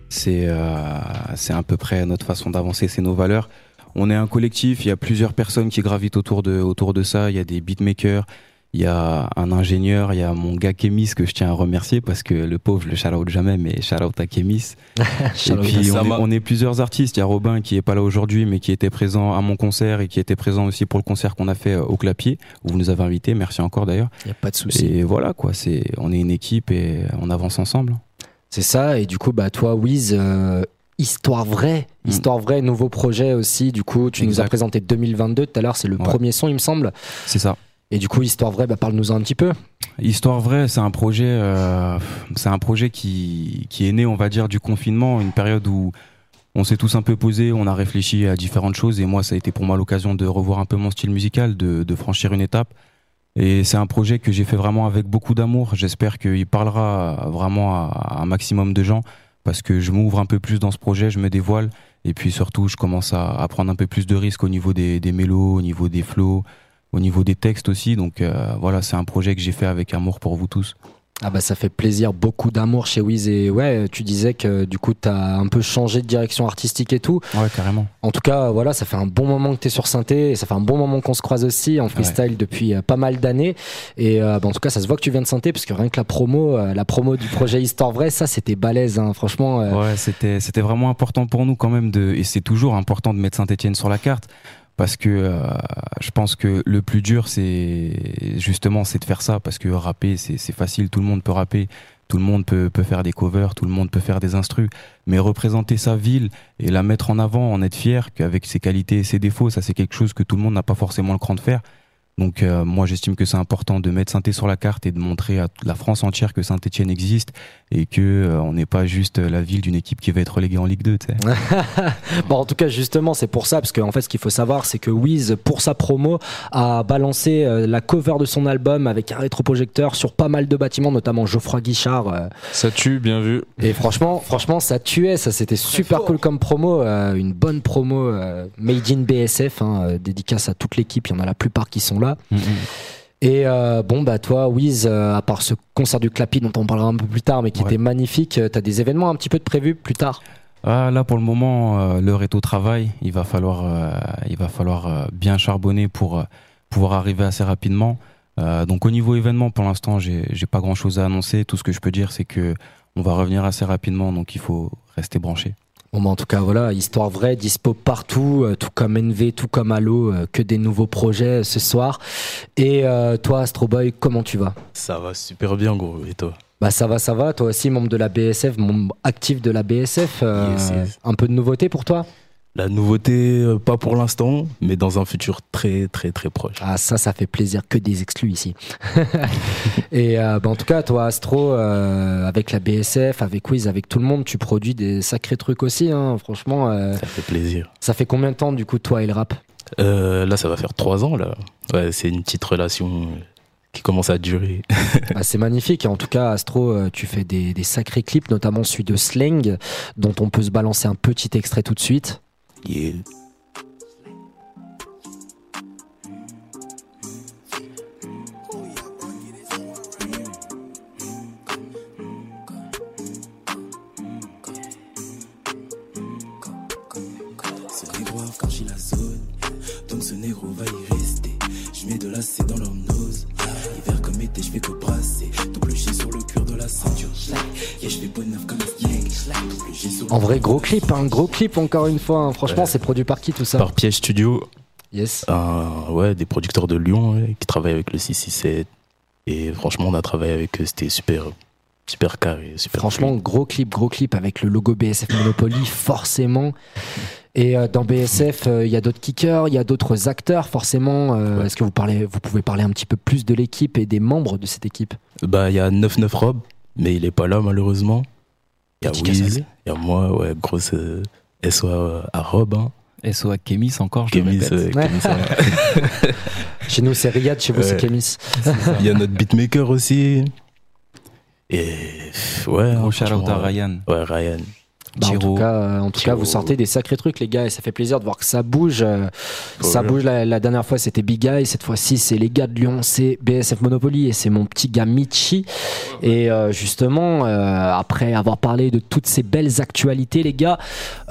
C'est euh, c'est à peu près notre façon d'avancer, c'est nos valeurs. On est un collectif, il y a plusieurs personnes qui gravitent autour de, autour de ça. Il y a des beatmakers, il y a un ingénieur, il y a mon gars Kémis que je tiens à remercier parce que le pauvre, je le shout jamais, mais shout out à Kémis. Et puis on est, Sama. on est plusieurs artistes. Il y a Robin qui est pas là aujourd'hui, mais qui était présent à mon concert et qui était présent aussi pour le concert qu'on a fait euh, au Clapier, où vous nous avez invités. Merci encore d'ailleurs. Il a pas de souci. Et voilà quoi, c'est on est une équipe et on avance ensemble. C'est ça, et du coup, bah, toi, Wiz, euh, Histoire vraie, Mm. Histoire vraie, nouveau projet aussi. Du coup, tu nous as présenté 2022 tout à l'heure, c'est le Ouais. premier son, il me semble. C'est ça. Et du coup, Histoire vraie, bah, parle-nous un petit peu. Histoire vraie, c'est un projet, euh, un projet qui qui est né, on va dire, du confinement, une période où on s'est tous un peu posé, on a réfléchi à différentes choses et moi, ça a été pour moi l'occasion de revoir un peu mon style musical, de, de franchir une étape. Et c'est un projet que j'ai fait vraiment avec beaucoup d'amour. J'espère qu'il parlera vraiment à un maximum de gens parce que je m'ouvre un peu plus dans ce projet, je me dévoile et puis surtout, je commence à, à prendre un peu plus de risques au niveau des, des mélos, au niveau des flows, au niveau des textes aussi. Donc euh, voilà, c'est un projet que j'ai fait avec amour pour vous tous. Ah bah ça fait plaisir, beaucoup d'amour chez Wiz et ouais, tu disais que du coup t'as un peu changé de direction artistique et tout. Ouais, carrément. En tout cas, voilà, ça fait un bon moment que t'es sur synthé et ça fait un bon moment qu'on se croise aussi en freestyle depuis euh, pas mal d'années. Et euh, bah, en tout cas, ça se voit que tu viens de synthé parce que rien que la promo, euh, la promo du projet Histoire Vraie, ça c'était balèze, hein, franchement. euh, Ouais, c'était c'était vraiment important pour nous quand même de et c'est toujours important de mettre Saint-Étienne sur la carte parce que euh, je pense que le plus dur c'est justement c'est de faire ça parce que rapper c'est facile, tout le monde peut rapper, tout le monde peut peut faire des covers, tout le monde peut faire des instrus, mais représenter sa ville et la mettre en avant, en être fier qu'avec ses qualités et ses défauts, ça c'est quelque chose que tout le monde n'a pas forcément le cran de faire. Donc euh, moi j'estime que c'est important de mettre Saint-Étienne sur la carte et de montrer à la France entière que Saint-Étienne existe et que euh, on n'est pas juste la ville d'une équipe qui va être reléguée en Ligue 2, tu sais. Bon, en tout cas, justement, c'est pour ça, parce qu'en fait, ce qu'il faut savoir, c'est que Wiz, pour sa promo, a balancé euh, la cover de son album avec un rétroprojecteur sur pas mal de bâtiments, notamment Geoffroy Guichard. euh, Ça tue, bien vu. et franchement, franchement, ça tuait, ça c'était super cool comme promo, euh, une bonne promo euh, made in BSF, hein, euh, dédicace à toute l'équipe, il y en a la plupart qui sont là. Et euh, bon, bah toi, Wiz, euh, à part ce concert du Clapi dont on parlera un peu plus tard, mais qui Ouais. était magnifique, euh, t'as des événements un petit peu de prévus plus tard? Ah, là pour le moment, euh, l'heure est au travail. Il va falloir, il va falloir bien charbonner pour pouvoir arriver assez rapidement. Donc au niveau événement, pour l'instant, j'ai pas grand chose à annoncer. Tout ce que je peux dire, c'est que on va revenir assez rapidement, donc il faut rester branché. Bon, bah, en tout cas, voilà, histoire vraie, dispo partout, euh, tout comme NV, tout comme Halo, euh, que des nouveaux projets euh, ce soir. Et euh, toi, Astro Boy, comment tu vas? Ça va super bien, gros. Et toi? Bah ça va, ça va. Toi aussi, membre de la BSF, membre actif de la BSF. Yes, yes. Un peu de nouveauté pour toi? La nouveauté, euh, pas pour l'instant, mais dans un futur très très très proche. Ah ça, ça fait plaisir que des exclus ici. Et euh, bah, en tout cas, toi Astro, euh, avec la BSF, avec Wiz, avec tout le monde, tu produis des sacrés trucs aussi. Hein. Franchement, euh, Ça fait plaisir. ça fait combien de temps du coup toi et le rap? Là, ça va faire trois ans là. Ouais, c'est une petite relation qui commence à durer. Bah, C'est magnifique. En tout cas, Astro, tu fais des, des sacrés clips, notamment celui de Slang, dont on peut se balancer un petit extrait tout de suite. Yeah. Ce négro franchit la zone, donc ce négro va y rester. Je mets de l'acide dans leur nose. Hiver comme été, je fais que brasser. Double G sur le de la ceinture. Yeah, je fais bonne comme En vrai, gros clip, un gros clip encore une fois. hein. Franchement, Ouais. c'est produit par qui tout ça Par Piège Studio, Yes. un- ouais, des producteurs de Lyon ouais, qui travaillent avec le 667. Et franchement, on a travaillé avec eux, c'était super, super carré, super. Franchement, gros clip, gros clip avec le logo BSF Monopoly, forcément. Et euh, dans BSF, euh, il y a d'autres kickers, il y a d'autres acteurs, forcément. Euh, Ouais. Est-ce que vous, parlez, vous pouvez parler un petit peu plus de l'équipe et des membres de cette équipe? Bah, il y a 99 Rob, mais il est pas là malheureusement. Il y a Wiz, il y a moi, ouais, grosse euh, SOA à Rob. Hein. SO à Kémis encore, je le Kémis, répète. Kémis, ouais. Chez nous, c'est Riyad, chez vous, c'est. Kémis. Il y a notre beatmaker aussi. Et ouais. Gros à Ryan. Ouais, Ryan. Bah, en tout Chiro. cas, euh, en tout cas, vous sortez des sacrés trucs, les gars, et ça fait plaisir de voir que ça bouge. euh, ça bouge. La, la dernière fois, c'était Big Guy. Cette fois-ci, c'est les gars de Lyon, c'est BSF Monopoly, et c'est mon petit gars Michi. Et euh, justement, euh, après avoir parlé de toutes ces belles actualités, les gars,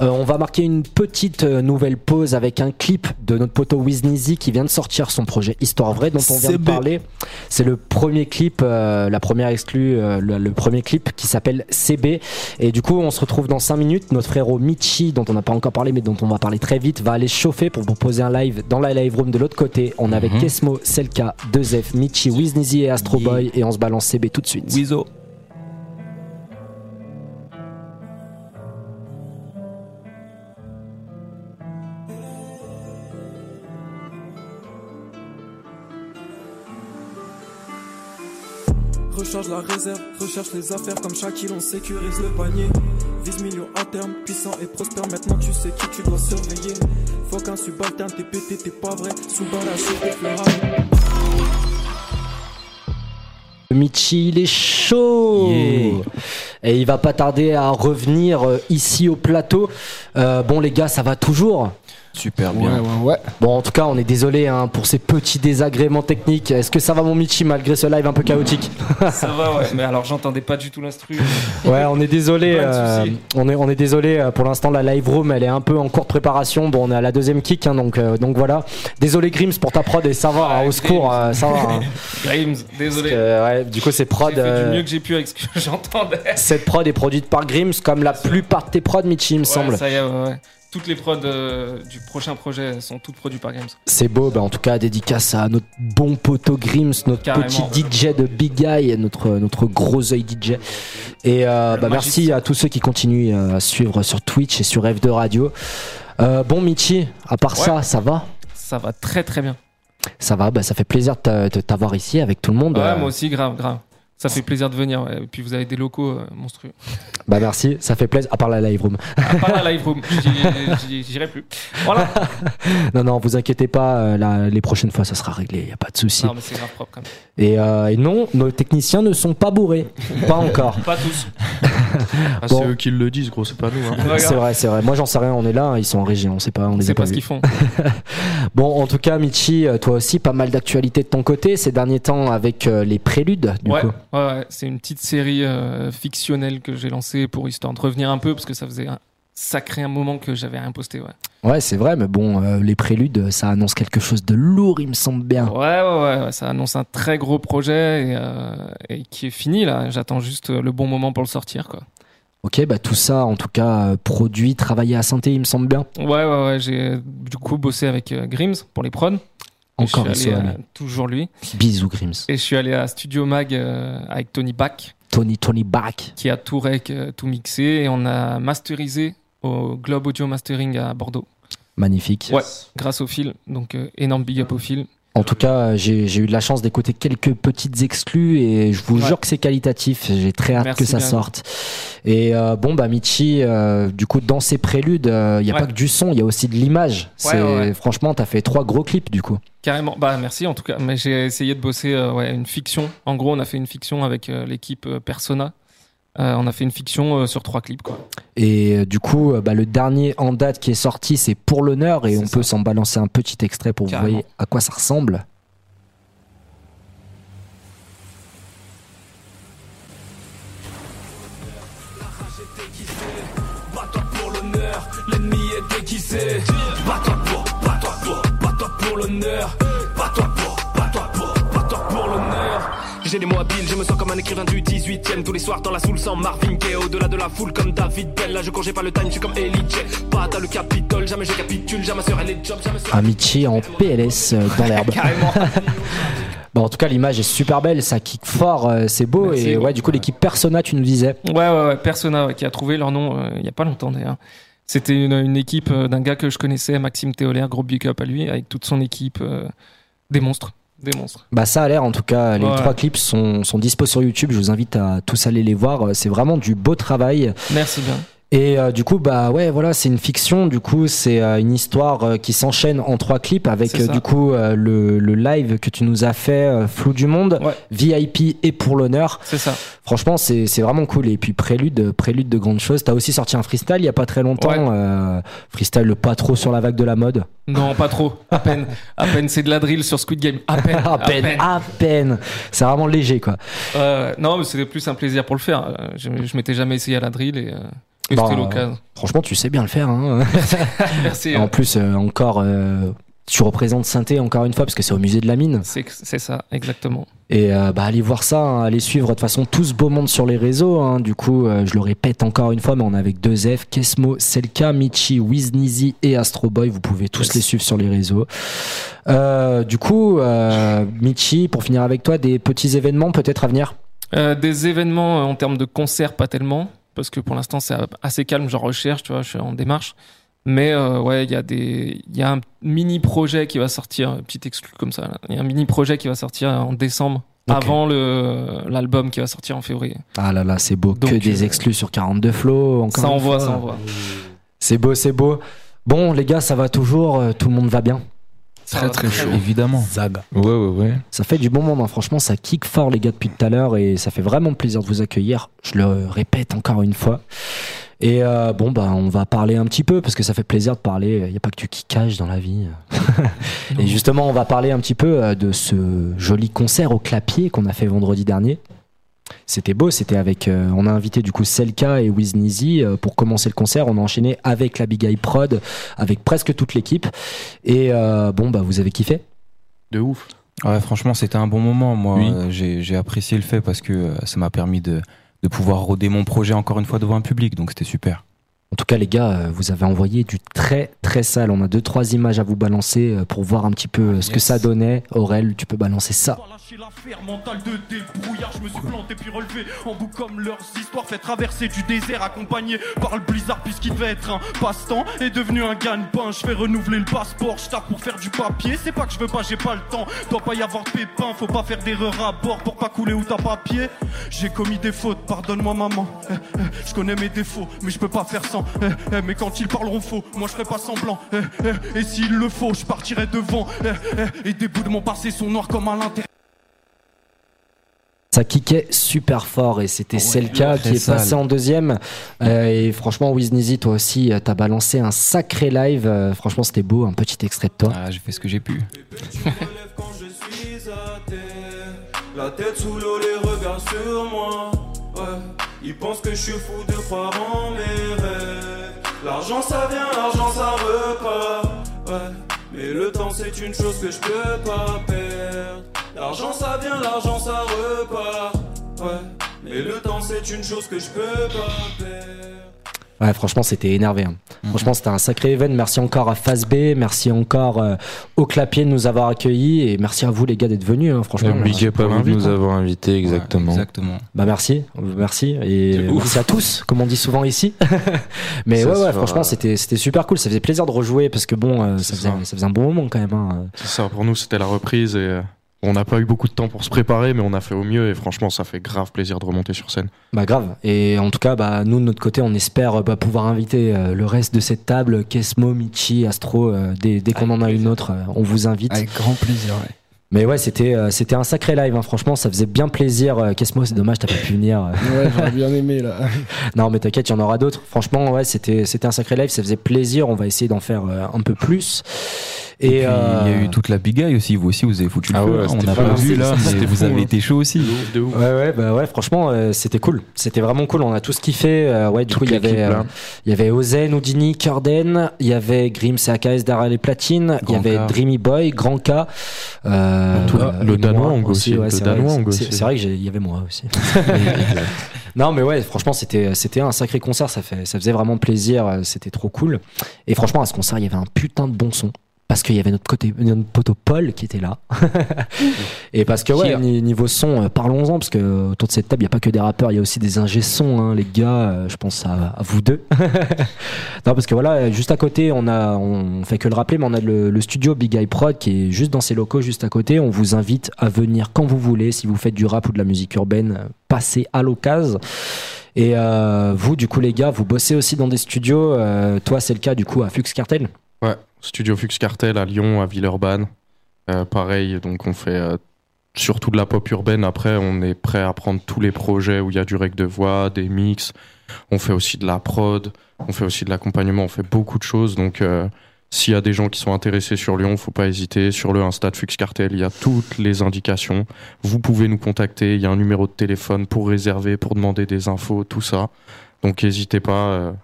euh, on va marquer une petite nouvelle pause avec un clip de notre poteau Wiznizy qui vient de sortir son projet Histoire Vraie, dont on vient de parler. C'est le premier clip, la première exclue, le, le premier clip qui s'appelle CB. Et du coup, on se retrouve dans 5 minutes. Notre frérot Michi, dont on n'a pas encore parlé, mais dont on va parler très vite, va aller chauffer pour vous proposer un live dans la live room de l'autre côté. On est avec Mhm. Kesmo, Selka, 2F, Michi, Wiznizy et Astro. Boy. Et on se balance CB tout de suite. Wizo. Recharge la réserve, recherche les affaires comme Shaquille, on sécurise le panier. Vise million à terme, puissant et prospère, maintenant tu sais qui tu dois surveiller. Faut qu'un subalterne, t'es pété, t'es pas vrai, sous la fleurage. Michi, il est chaud Yeah. Et il va pas tarder à revenir euh, ici au plateau. Euh, bon les gars, ça va toujours Super bien. ouais. Bon en tout cas on est désolé hein, pour ces petits désagréments techniques. Est-ce que ça va mon Michi malgré ce live un peu chaotique Ça va, ouais. Mais alors, j'entendais pas du tout l'instru. Ouais on est désolé. Euh, on, est, on est désolé euh, pour l'instant la live room elle est un peu en cours de préparation. Bon on est à la deuxième kick hein, donc, euh, donc voilà. Désolé Grims pour ta prod et ça va, hein, Ouais, au secours, Grims. euh, ça va. hein. Grims, désolé. que, ouais, du coup c'est J'ai prod. fait euh, du mieux que j'ai pu avec ce que j'entendais. Cette prod est produite par Grims comme la plupart de tes prods Michi il me Ouais, semble. Ça y est, ouais, ouais. Toutes les prods euh, du prochain projet sont toutes produites par Games. C'est beau, bah en tout cas dédicace à notre bon poteau Grims, notre Carrément. petit DJ de Big Guy, notre, notre gros œil DJ. Et euh, bah, merci à tous ceux qui continuent euh, à suivre sur Twitch et sur F2 Radio. Euh, bon Michi, à part Ouais. ça, ça va? Ça va très très bien. Ça va, bah, ça fait plaisir de t'a- de t'avoir ici avec tout le monde. Ouais, moi aussi, grave, grave. Ça fait plaisir de venir. ouais. Et puis vous avez des locaux euh, monstrueux. Bah merci, ça fait plaisir, à part la live room. À part la live room, j'irai plus. Voilà. non, non, vous inquiétez pas, euh, la- les prochaines fois ça sera réglé, y a pas de souci. Non, mais c'est grave propre quand même. Et, euh, et non, nos techniciens ne sont pas bourrés, pas encore. Pas tous. Ah, Bon. C'est eux qui le disent, gros, c'est pas nous. hein. C'est vrai, c'est vrai. Moi, j'en sais rien. On est là, hein, ils sont en régie, on sait pas, on les a C'est pas pas ce qu'ils font. Bon, en tout cas, Michi, toi aussi, pas mal d'actualités de ton côté ces derniers temps avec euh, les préludes, du ouais, coup. Ouais, ouais. c'est une petite série euh, fictionnelle que j'ai lancée pour histoire de revenir un peu parce que ça faisait un sacré un moment que j'avais rien posté. Ouais, Ouais, c'est vrai, mais bon, euh, les préludes, ça annonce quelque chose de lourd, il me semble bien. ouais, ouais, ouais, ça annonce un très gros projet et, euh, et qui est fini là. J'attends juste le bon moment pour le sortir quoi. Ok, bah tout ça, en tout cas, euh, produit, travaillé à santé, il me semble bien. Ouais, ouais, ouais. J'ai du coup bossé avec euh, Grims pour les prods. Encore je suis allé, toujours lui. Bisous, Grims. Et je suis allé à Studio Mag euh, avec Tony Bach. Tony Tony Back. qui a tout rec, euh, tout mixé et on a masterisé au Globe Audio Mastering à Bordeaux. Magnifique. Ouais, grâce au fil. Donc euh, énorme big up au fil. En tout cas, j'ai j'ai eu de la chance d'écouter quelques petites exclus et je vous Ouais. jure que c'est qualitatif. J'ai très hâte Merci que ça bien. sorte. Et euh, bon, bah Michi, euh, du coup, dans ces préludes, il n'y a Ouais. pas que du son, il y a aussi de l'image. Ouais, C'est- ouais, ouais. Franchement, t'as fait trois gros clips du coup. Carrément. Bah merci en tout cas. Mais j'ai essayé de bosser euh, ouais, une fiction. En gros, on a fait une fiction avec euh, l'équipe euh, Persona. Euh, on a fait une fiction euh, sur trois clips quoi. Et euh, du coup, euh, bah, le dernier en date qui est sorti, c'est pour l'honneur et on ça. peut s'en balancer un petit extrait pour Carrément. vous voyez à quoi ça ressemble. J'ai les mots habiles, je me sens comme un écrivain du 18ème. Tous les soirs dans la soul sans Marvin Gaye. Au-delà de la foule comme David Bell. Là je congé pas le time, je suis comme Ellie J. Pas dans le capitole, jamais je capitule. Jamais sur elle est job, jamais sur Amici en PLS euh, dans l'herbe. Carrément. Bon, en tout cas, l'image est super belle, ça kick fort, euh, c'est beau. Merci, et ouais. ouais, du coup, l'équipe Persona, tu nous disais. Ouais, ouais, ouais, Persona, ouais, qui a trouvé leur nom euh, il y a pas longtemps d'ailleurs. C'était une, une équipe euh, d'un gars que je connaissais, Maxime Théolaire, gros big up à lui, avec toute son équipe. euh, des monstres. Des monstres. Bah, ça a l'air, en tout cas, les Ouais. trois clips sont, sont dispo sur YouTube. Je vous invite à tous aller les voir. C'est vraiment du beau travail. Merci bien. Et euh, du coup, bah ouais, voilà, c'est une fiction. Du coup, c'est euh, une histoire euh, qui s'enchaîne en trois clips avec euh, du coup euh, le, le live que tu nous as fait, euh, Flou du Monde, Ouais. VIP et pour l'honneur. C'est ça. Franchement, c'est c'est vraiment cool. Et puis prélude, prélude de grandes choses. T'as aussi sorti un freestyle il y a pas très longtemps. Ouais. euh, freestyle pas trop sur la vague de la mode. Non, pas trop. À peine. À peine, c'est de la drill sur Squid Game. À peine. à peine, à peine. C'est vraiment léger quoi. Euh, non, mais c'était plus un plaisir pour le faire. Je, je m'étais jamais essayé à la drill et, Bah, c'était l'occasion. Franchement, tu sais bien le faire. Hein. Merci. en euh, plus, euh, encore, euh, tu représentes Synthé encore une fois parce que c'est au musée de la mine. C'est ça, exactement. Et euh, bah, allez voir ça, hein, allez suivre de toute façon tout ce beau monde sur les réseaux. hein. Du coup, euh, je le répète encore une fois, mais on est avec deux F, Kesmo, Selka, Michi, Wiznizi et Astro Boy. Vous pouvez tous Yes. les suivre sur les réseaux. Euh, du coup, Michi, pour finir avec toi, des petits événements peut-être à venir? Des événements en termes de concerts, pas tellement, parce que pour l'instant c'est assez calme, j'en recherche, tu vois, je suis en démarche. Mais euh, ouais, il y a des, il y a un mini projet qui va sortir, un petit exclu comme ça. Il y a un mini projet qui va sortir en décembre, avant le l'album qui va sortir en février. Ah là là, c'est beau, Donc, que des euh, exclus sur 42 flots. Ça envoie, ça envoie. C'est beau, c'est beau. Bon, les gars, ça va toujours, euh, tout le monde va bien. Très très chaud. Évidemment. Zaga. Ouais, ouais, ouais. Ça fait du bon moment, franchement, ça kick fort les gars depuis tout à l'heure et ça fait vraiment plaisir de vous accueillir. Je le répète encore une fois. Et euh, bon, bah, on va parler un petit peu parce que ça fait plaisir de parler. Il n'y a pas que du kickage dans la vie. et justement, on va parler un petit peu euh, de ce joli concert au clapier qu'on a fait vendredi dernier. C'était beau, c'était avec. euh, on a invité du coup Selka et Wiznizi euh, pour commencer le concert. On a enchaîné avec la Big Eye Prod, avec presque toute l'équipe. Et euh, bon, bah, vous avez kiffé De ouf. Ouais, franchement, c'était un bon moment. Moi, Oui. euh, j'ai j'ai apprécié le fait parce que euh, ça m'a permis de, de pouvoir roder mon projet encore une fois devant un public. Donc, c'était super. En tout cas, les gars, euh, vous avez envoyé du très très sale. On a deux trois images à vous balancer euh, pour voir un petit peu euh, ce que ça donnait. Aurel, tu peux balancer ça. L'affaire mentale de débrouillard, je me suis planté puis relevé en bout comme leurs histoires fait traverser du désert accompagné par le blizzard puisqu'il devait être un passe-temps est devenu un gagne-pain. Je fais renouveler le passeport, je tape pour faire du papier. C'est pas que je veux pas, j'ai pas le temps. Doit pas y avoir de pépins, faut pas faire d'erreur à bord pour pas couler où t'as papier. J'ai commis des fautes, pardonne-moi maman. Je connais mes défauts, mais je peux pas faire sans. Eh, eh, mais quand ils parleront faux, moi je ferai pas semblant. Eh, eh, et s'il le faut, je partirai devant. Eh, eh, et des bouts de mon passé sont noirs comme à l'intérieur. Ça kickait super fort et c'était Selka très qui est passé en deuxième. Euh, et franchement, Wiznizi, toi aussi, euh, t'as balancé un sacré live. Euh, franchement, c'était beau. Un petit extrait de toi. Ah, j'ai fait ce que j'ai pu. quand je suis à terre. La tête sous l'eau, les regards sur moi. Ouais, ils pensent que je suis fou de croire en mes rêves. L'argent ça vient, l'argent ça repart. Ouais, mais le temps c'est une chose que je peux pas perdre. L'argent ça vient, l'argent ça repart. Ouais, mais le temps c'est une chose que je peux pas perdre. Ouais, franchement, c'était énervé. hein. Franchement, c'était un sacré event. Merci encore à Phase B, merci encore euh, au Clapier de nous avoir accueillis et merci à vous les gars d'être venus. hein, franchement, Big up à vous de nous avoir invités, exactement. exactement. Bah merci, merci et merci à tous, comme on dit souvent ici. Mais Ça ouais, franchement, c'était c'était super cool. Ça faisait plaisir de rejouer parce que bon, euh, ça, faisait, ça. ça faisait un bon moment quand même. hein. C'est ça, pour nous c'était la reprise et euh, on n'a pas eu beaucoup de temps pour se préparer, mais on a fait au mieux et franchement ça fait grave plaisir de remonter sur scène. Bah grave. Et en tout cas, bah nous de notre côté, on espère euh, bah, pouvoir inviter euh, le reste de cette table, Kesmo, Michi, Astro, euh, dès, dès qu'on en a une autre, euh, on vous invite. Avec grand plaisir. ouais. Mais ouais, c'était euh, c'était un sacré live. hein. Franchement, ça faisait bien plaisir. Kesmo, c'est dommage, t'as pas pu venir. Ouais, j'aurais bien aimé là. Non, mais t'inquiète, il y en aura d'autres. Franchement, ouais, c'était c'était un sacré live. Ça faisait plaisir. On va essayer d'en faire euh, un peu plus. Et, Et puis, il y a euh, eu toute la big eye aussi. Vous aussi, vous avez foutu le Ah feu. ouais, on n'a pas vu là, mais vous avez hein. été chaud aussi. De ouf. Ouais, ouais, bah ouais, franchement, euh, c'était cool. C'était vraiment cool. On a tous kiffé. Euh, ouais, du Toute coup, il y avait, euh, il y avait Ozen, Houdini, Curden, il y avait Grims et AKS derrière les platines, il y avait K. Dreamy Boy, Grand K, euh, euh, le Danois Hong aussi, ouais, le c'est Danois vrai, vrai que j'ai- il y avait moi aussi. non, mais ouais, franchement, c'était, c'était un sacré concert. Ça fait, ça faisait vraiment plaisir. euh, C'était trop cool. Et franchement, à ce concert, il y avait un putain de bon son. Parce qu'il y avait notre côté, notre poteau Paul qui était là. et parce que, ouais, ni- niveau son, euh, parlons-en, parce que autour de cette table, il n'y a pas que des rappeurs, il y a aussi des ingé sons, hein, les gars. euh, je pense à, à vous deux. non, parce que voilà, juste à côté, on a, on fait que le rappeler, mais on a le, le studio Big Eye Prod qui est juste dans ses locaux, juste à côté. On vous invite à venir quand vous voulez. Si vous faites du rap ou de la musique urbaine, euh, passez à l'occasion. Et euh, vous, du coup, les gars, vous bossez aussi dans des studios. Euh, toi, c'est le cas, du coup, à Flux Cartel. Ouais, studio Fux Cartel à Lyon, à Villeurbanne. Euh, pareil, donc on fait euh, surtout de la pop urbaine. Après, on est prêt à prendre tous les projets où il y a du rec de voix, des mix. On fait aussi de la prod, on fait aussi de l'accompagnement, on fait beaucoup de choses. Donc, euh, s'il y a des gens qui sont intéressés sur Lyon, faut pas hésiter. Sur le Insta de Fux Cartel, il y a toutes les indications. Vous pouvez nous contacter. Il y a un numéro de téléphone pour réserver, pour demander des infos, tout ça. Donc, n'hésitez pas.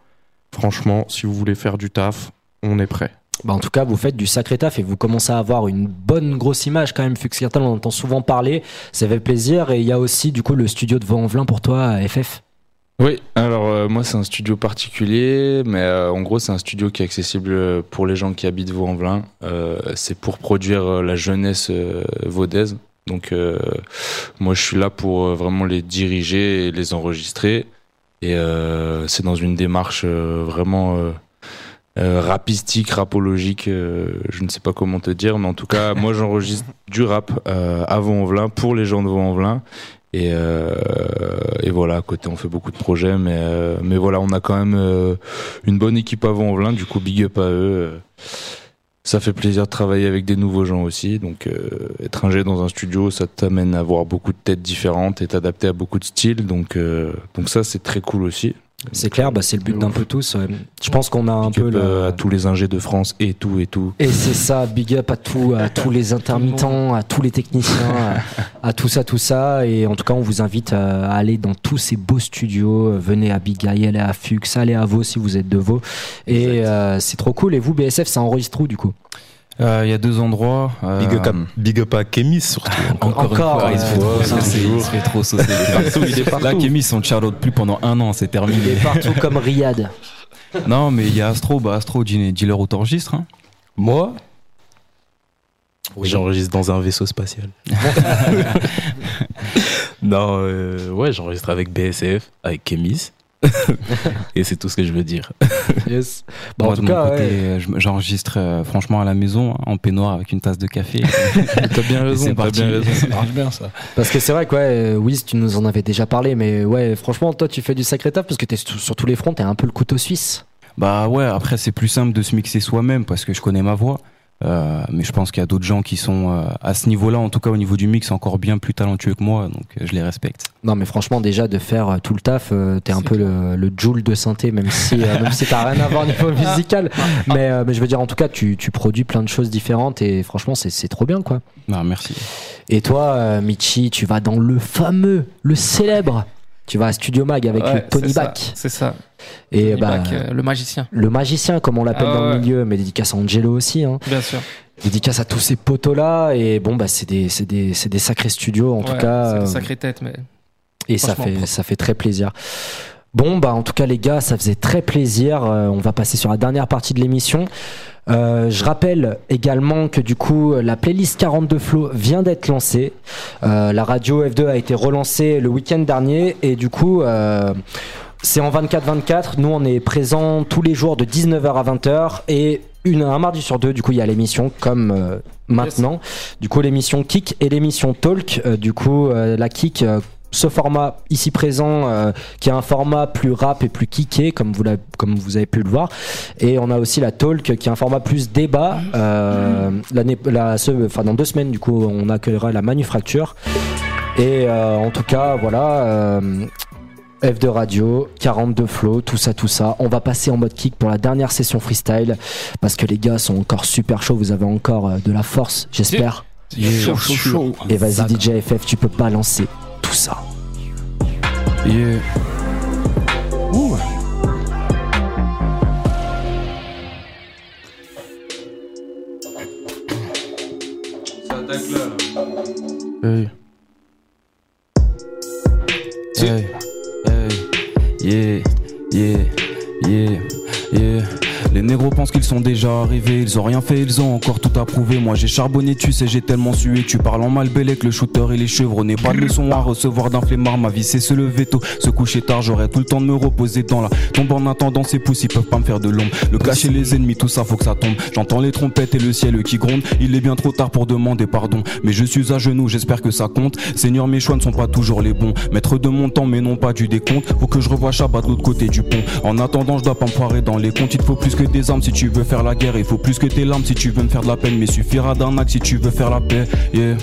franchement, si vous voulez faire du taf, on est prêt. Bah, en tout cas, vous faites du sacré taf et vous commencez à avoir une bonne grosse image quand même. Flux Cartel, on en entend souvent parler. Ça fait plaisir. Et il y a aussi, du coup, le studio de Vaux-en-Velin pour toi, FF. Oui, alors euh, moi c'est un studio particulier, mais euh, en gros c'est un studio qui est accessible euh, pour les gens qui habitent Vaux-en-Velin. Euh, c'est pour produire la jeunesse euh, vaudaise. Donc euh, moi je suis là pour euh, vraiment les diriger et les enregistrer. Et euh, c'est dans une démarche euh, vraiment euh, rapistique, rapologique, euh, je ne sais pas comment te dire, mais en tout cas moi j'enregistre du rap euh, à Vaux-en-Velin pour les gens de Vaux-en-Velin. Et, euh, et voilà, à côté, on fait beaucoup de projets, mais, euh, mais voilà, on a quand même euh, une bonne équipe avant en velin, du coup, big up à eux. Ça fait plaisir de travailler avec des nouveaux gens aussi. Donc, euh, être ingé dans un studio, ça t'amène à voir beaucoup de têtes différentes et t'adapter à beaucoup de styles. Donc, euh, donc ça, c'est très cool aussi. C'est clair, bah, c'est le but d'un peu tous. ouais. Je pense qu'on a un Big peu le. à tous les ingés de France et tout et tout. Et c'est ça, big up à tout, à tous les intermittents, à tous les techniciens, à, à tout ça, tout ça. Et en tout cas, on vous invite euh, à aller dans tous ces beaux studios. Venez à Big Eye, allez à Fux, allez à Vaux si vous êtes de Vaux. Et euh, c'est trop cool. Et vous, BSF, ça enregistre où du coup? Euh, Il y a deux endroits. euh, Big up, big up à Kémis surtout. Encore, une Encore, fois, il se fait trop saucer. Il se fait trop saucer. il est partout. Là, Kémy, son Charlotte plus pendant un an, c'est terminé. Il est partout comme Riyad. Non, mais il y a Astro, bah Astro, dealer où t'enregistres. Hein. Moi J'enregistre dans un vaisseau spatial. non, euh, ouais, j'enregistre avec BSF, avec Kémis. Et c'est tout ce que je veux dire. Yes. Bah, Moi, en tout de cas, mon côté, ouais. euh, je- j'enregistre euh, franchement à la maison, hein, en peignoir, avec une tasse de café. T'as bien raison, t'as bien raison. Ça marche bien ça. Parce que c'est vrai que, ouais, euh, Wiz, tu nous en avais déjà parlé. Mais ouais, franchement, toi, tu fais du sacré taf parce que t'es sur tous les fronts, t'es un peu le couteau suisse. Bah ouais, après c'est plus simple de se mixer soi-même parce que je connais ma voix. Euh, mais je pense qu'il y a d'autres gens qui sont euh, à ce niveau-là, en tout cas au niveau du mix, encore bien plus talentueux que moi, donc euh, je les respecte. Non, mais franchement, déjà de faire euh, tout le taf, euh, t'es un peu le, le Joule de synthé, même si, euh, même si t'as rien à voir au niveau musical. Mais, euh, mais je veux dire, en tout cas, tu, tu produis plein de choses différentes et franchement, c'est c'est trop bien, quoi. Non, merci. Et toi, euh, Michi, tu vas dans le fameux, le célèbre. Tu vas à Studio Mag avec Ouais, Tony Back. C'est ça. Et Tony bah, Bach, euh, le magicien. le magicien, comme on l'appelle Ah dans ouais. le milieu, mais dédicace à Angelo aussi. Hein. Bien sûr. Dédicace à tous ces potos-là. Et bon, bah, c'est des, c'est des, c'est des sacrés studios, en tout cas. C'est euh, une sacrée tête, mais. et ça fait, ça fait très plaisir. Bon, bah en tout cas les gars, ça faisait très plaisir. Euh, on va passer sur la dernière partie de l'émission. Euh, je rappelle également que du coup la playlist 42 Flow vient d'être lancée. Euh, la radio F2 a été relancée le week-end dernier et du coup euh, c'est en 24-24. Nous on est présents tous les jours de 19h à 20h et une, un mardi sur deux, du coup, il y a l'émission comme euh, maintenant. Du coup, l'émission Kick et l'émission Talk. Euh, du coup, euh, la Kick, euh, ce format ici présent, euh, qui est un format plus rap et plus kické, comme vous, l'avez- comme vous avez pu le voir. Et on a aussi la Talk, qui est un format plus débat. Euh, l'année, la, ce- enfin, dans deux semaines, du coup, on accueillera la Manufacture. Et euh, en tout cas, voilà. F de radio, 42 flow, tout ça, tout ça. On va passer en mode kick pour la dernière session freestyle parce que les gars sont encore super chauds. Vous avez encore de la force, j'espère. Chaud, chaud, chaud. Et vas-y, DJ FF, tu peux ça. Yeah. Ouh. Hey. Hey. Hey. Yeah. Yeah. Yeah. Yeah. Les négros pensent qu'ils sont déjà arrivés, ils ont rien fait, ils ont encore tout approuvé. Moi j'ai charbonné, tu sais, j'ai tellement sué. Tu parles en mal que le shooter et les chevronnés. Pas de leçon à recevoir d'un flemmard, ma vie c'est se lever tôt, se coucher tard. J'aurai tout le temps de me reposer dans la tombe en attendant ces pouces, ils peuvent pas me faire de l'ombre. Le cacher les ennemis, tout ça faut que ça tombe. J'entends les trompettes et le ciel qui gronde. Il est bien trop tard pour demander pardon, mais je suis à genoux, j'espère que ça compte. Seigneur, mes choix ne sont pas toujours les bons. Maître de mon temps, mais non pas du décompte. Faut que je revoie Chabat de l'autre côté du pont. En attendant, je dois pas me foirer dans les comptes. Il faut plus que des armes si tu veux faire la guerre. Il faut plus que tes larmes si tu veux me faire de la peine. Mais suffira d'un acte si tu veux faire la paix. Yeah.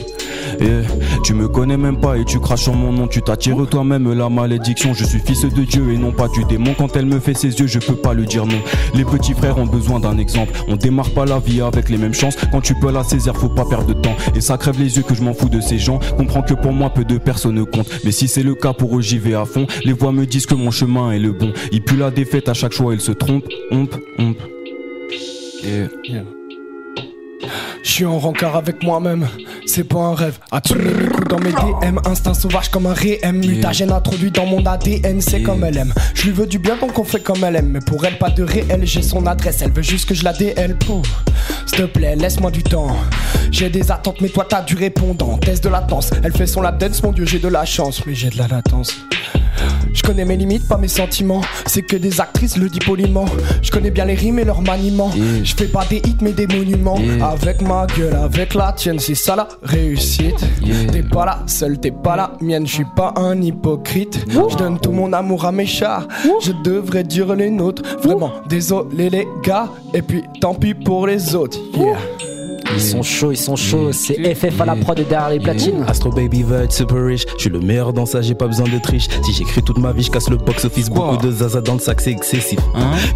Yeah. Tu me connais même pas et tu craches sur mon nom. Tu t'attires toi-même la malédiction. Je suis fils de Dieu et non pas du démon. Quand elle me fait ses yeux, je peux pas le dire non. Les petits frères ont besoin d'un exemple. On démarre pas la vie avec les mêmes chances. Quand tu peux la saisir, faut pas perdre de temps. Et ça crève les yeux que je m'en fous de ces gens. Comprends que pour moi, peu de personnes comptent. Mais si c'est le cas, pour eux, j'y vais à fond. Les voix me disent que mon chemin est le bon. Il pue la défaite à chaque choix, ils se trompent. Omp, omp. Yeah. Je suis en rencard avec moi-même, c'est pas un rêve. Coups dans mes DM, instinct sauvage comme un réem. Mutagène introduit dans mon ADN, c'est comme elle aime. Je lui veux du bien donc on fait comme elle aime. Mais pour elle, pas de réel, j'ai son adresse. Elle veut juste que je la DL. Pouf. S'il te plaît, laisse-moi du temps. J'ai des attentes, mais toi t'as du répondant. Test de latence, elle fait son lap dance, mon dieu, j'ai de la chance. Mais j'ai de la latence. Je connais mes limites, pas mes sentiments. C'est que des actrices le dit poliment. Je connais bien les rimes et leur maniement. Je fais pas des hits mais des monuments. Avec ma gueule, avec la tienne, c'est ça la réussite. T'es pas la seule, t'es pas la mienne. Je suis pas un hypocrite. Je donne tout mon amour à mes chats. Je devrais dire les nôtres. Vraiment, désolé les gars. Et puis tant pis pour les autres. Yeah. Ils sont chauds, ils sont chauds. C'est FF à la prod derrière les platines. Astro Baby va être super riche. Je suis le meilleur dans ça, j'ai pas besoin de triche. Si j'écris toute ma vie, je casse le box office. Beaucoup de zaza dans le sac, c'est excessif.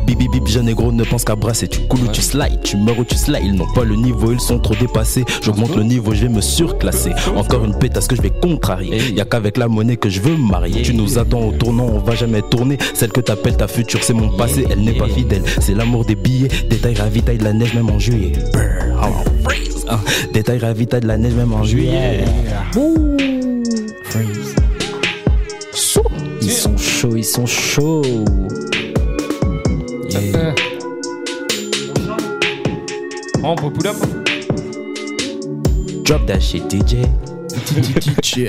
Bip bip bip, jeune et gros, ne pense qu'à brasser. Tu coules ou tu slides, tu meurs ou tu slides. Ils n'ont pas le niveau, ils sont trop dépassés. J'augmente le niveau, je vais me surclasser. Encore une pétasse que je vais contrarier. Y'a qu'avec la monnaie que je veux marier. Tu nous attends au tournant, on va jamais tourner. Celle que t'appelles ta future, c'est mon passé. Elle n'est pas fidèle, c'est l'amour des billets. Détail ravitaille de la neige même en juillet. Brr, oh, freeze. Ah, Détail ravitaille de la neige même en juillet. Ils sont chauds, ils sont chauds. On peut pull up. Drop that shit, DJ.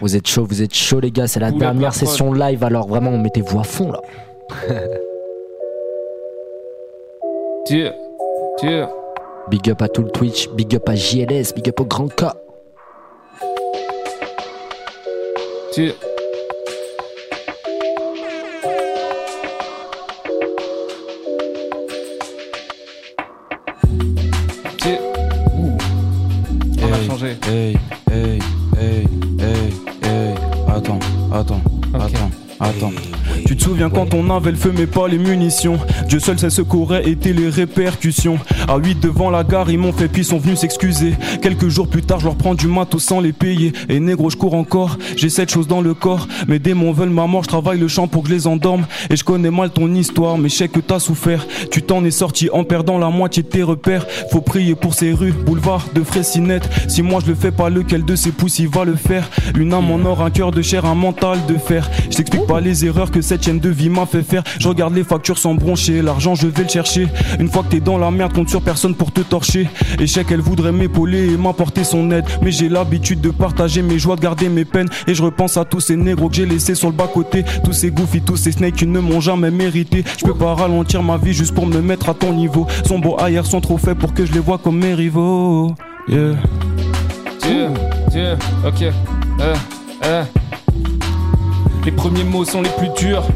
Vous êtes chaud, vous êtes chaud les gars, c'est la Oula, dernière session live alors vraiment mettez-vous à fond là. Tiens, tiens. Big up à tout le Twitch, big up à JLS, big up au grand K. Tiens. Souviens quand on avait le feu mais pas les munitions. Dieu seul sait ce qu'auraient été les répercussions. À 8 devant la gare ils m'ont fait puis sont venus s'excuser. Quelques jours plus tard je leur prends du matos sans les payer. Et négro je cours encore, j'ai cette chose dans le corps. Mes démons veulent ma mort, je travaille le champ pour que je les endorme. Et je connais mal ton histoire mais je sais que t'as souffert. Tu t'en es sorti en perdant la moitié de tes repères. Faut prier pour ces rues, boulevard de Fraisinette Si moi je le fais pas lequel de ces pouces il va le faire? Une âme en or, un cœur de chair, un mental de fer. Je t'explique pas les erreurs que cette chaîne de vie m'a fait faire. Je regarde les factures sans broncher, l'argent je vais le chercher. Une fois que t'es dans la merde, compte sur personne pour te torcher. Échec, elle voudrait m'épauler et m'apporter son aide. Mais j'ai l'habitude de partager mes joies, de garder mes peines. Et je repense à tous ces négros que j'ai laissés sur le bas-côté. Tous ces goofy, tous ces snakes qui ne m'ont jamais mérité. Je peux pas ralentir ma vie juste pour me mettre à ton niveau. Son beau ailleurs sont trop faits pour que je les vois comme mes rivaux. Yeah. Dieu, Dieu, ok. Euh. Les premiers mots sont les plus durs.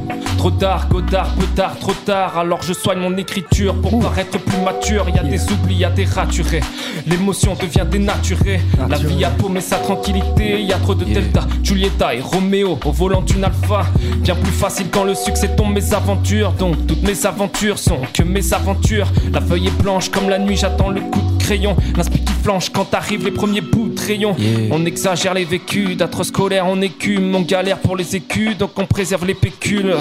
Trop tard, Godard, peu tard, trop tard. Alors je soigne mon écriture pour paraître plus mature. Y a des oublis, y a des raturés. L'émotion devient dénaturée. La vie a paumé sa tranquillité. Y a trop de Delta, Giulietta et Roméo au volant d'une alpha. Bien plus facile quand le succès tombe mes aventures. Donc toutes mes aventures sont que mes aventures. La feuille est blanche comme la nuit, j'attends le coup de crayon. L'inspi qui flanche quand arrivent les premiers bouts de rayon. On exagère les vécus, d'atroces colères on écume. On galère pour les écus, donc on préserve les pécules.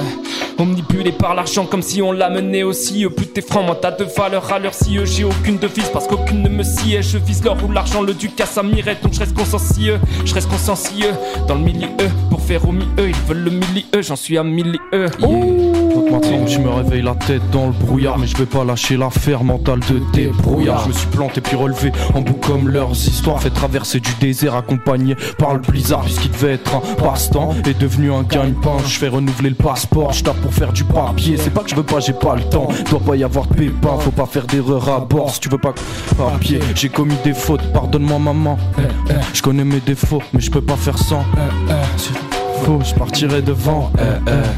Omnibulé par l'argent comme si on l'amenait aussi. Plus t'es franc, moins t'as de valeur à leur si J'ai aucune devise parce qu'aucune ne me sied. Je vise l'or ou l'argent, le duc à sa mirette. Donc je reste consciencieux, je reste consciencieux. Dans le milieu, pour faire au milieu, ils veulent le milieu. J'en suis à milieu. Maintenant je me réveille la tête dans le brouillard Mais je vais pas lâcher l'affaire mentale de débrouillard Je me suis planté puis relevé en bout comme leurs histoires. Fait traverser du désert accompagné par le blizzard Puisqu'il devait être un passe-temps est devenu un gagne-pain. Je fais renouveler le passeport, je tape pour faire du papier. C'est pas que je veux pas, j'ai pas le temps. Doit pas y avoir de pépins, faut pas faire d'erreur à bord. Si tu veux pas papier, j'ai commis des fautes, pardonne-moi maman. Je connais mes défauts, mais je peux pas faire sans Faux, je partirai devant.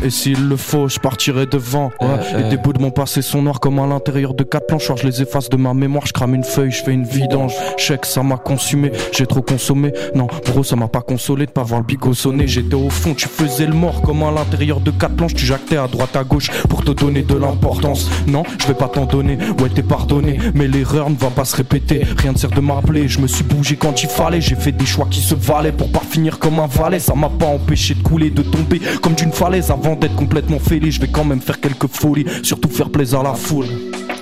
Et s'il le faut, je partirai devant. Ouais. Et des bouts de mon passé sont noirs comme à l'intérieur de quatre planches. Je les efface de ma mémoire, je crame une feuille, je fais une vidange. Chèque, ça m'a consumé, j'ai trop consommé. Non, bro, ça m'a pas consolé de pas voir le bigot sonner. J'étais au fond, tu faisais le mort comme à l'intérieur de quatre planches. Tu jactais à droite, à gauche pour te donner de l'importance. Non, je vais pas t'en donner. Ouais, t'es pardonné, mais l'erreur ne va pas se répéter. Rien ne sert de m'appeler. Je me suis bougé quand il fallait. J'ai fait des choix qui se valaient pour pas finir comme un valet. Ça m'a pas empêché de couler, de tomber comme d'une falaise avant d'être complètement fêlé. Je vais quand même faire quelques folies, surtout faire plaisir à la foule.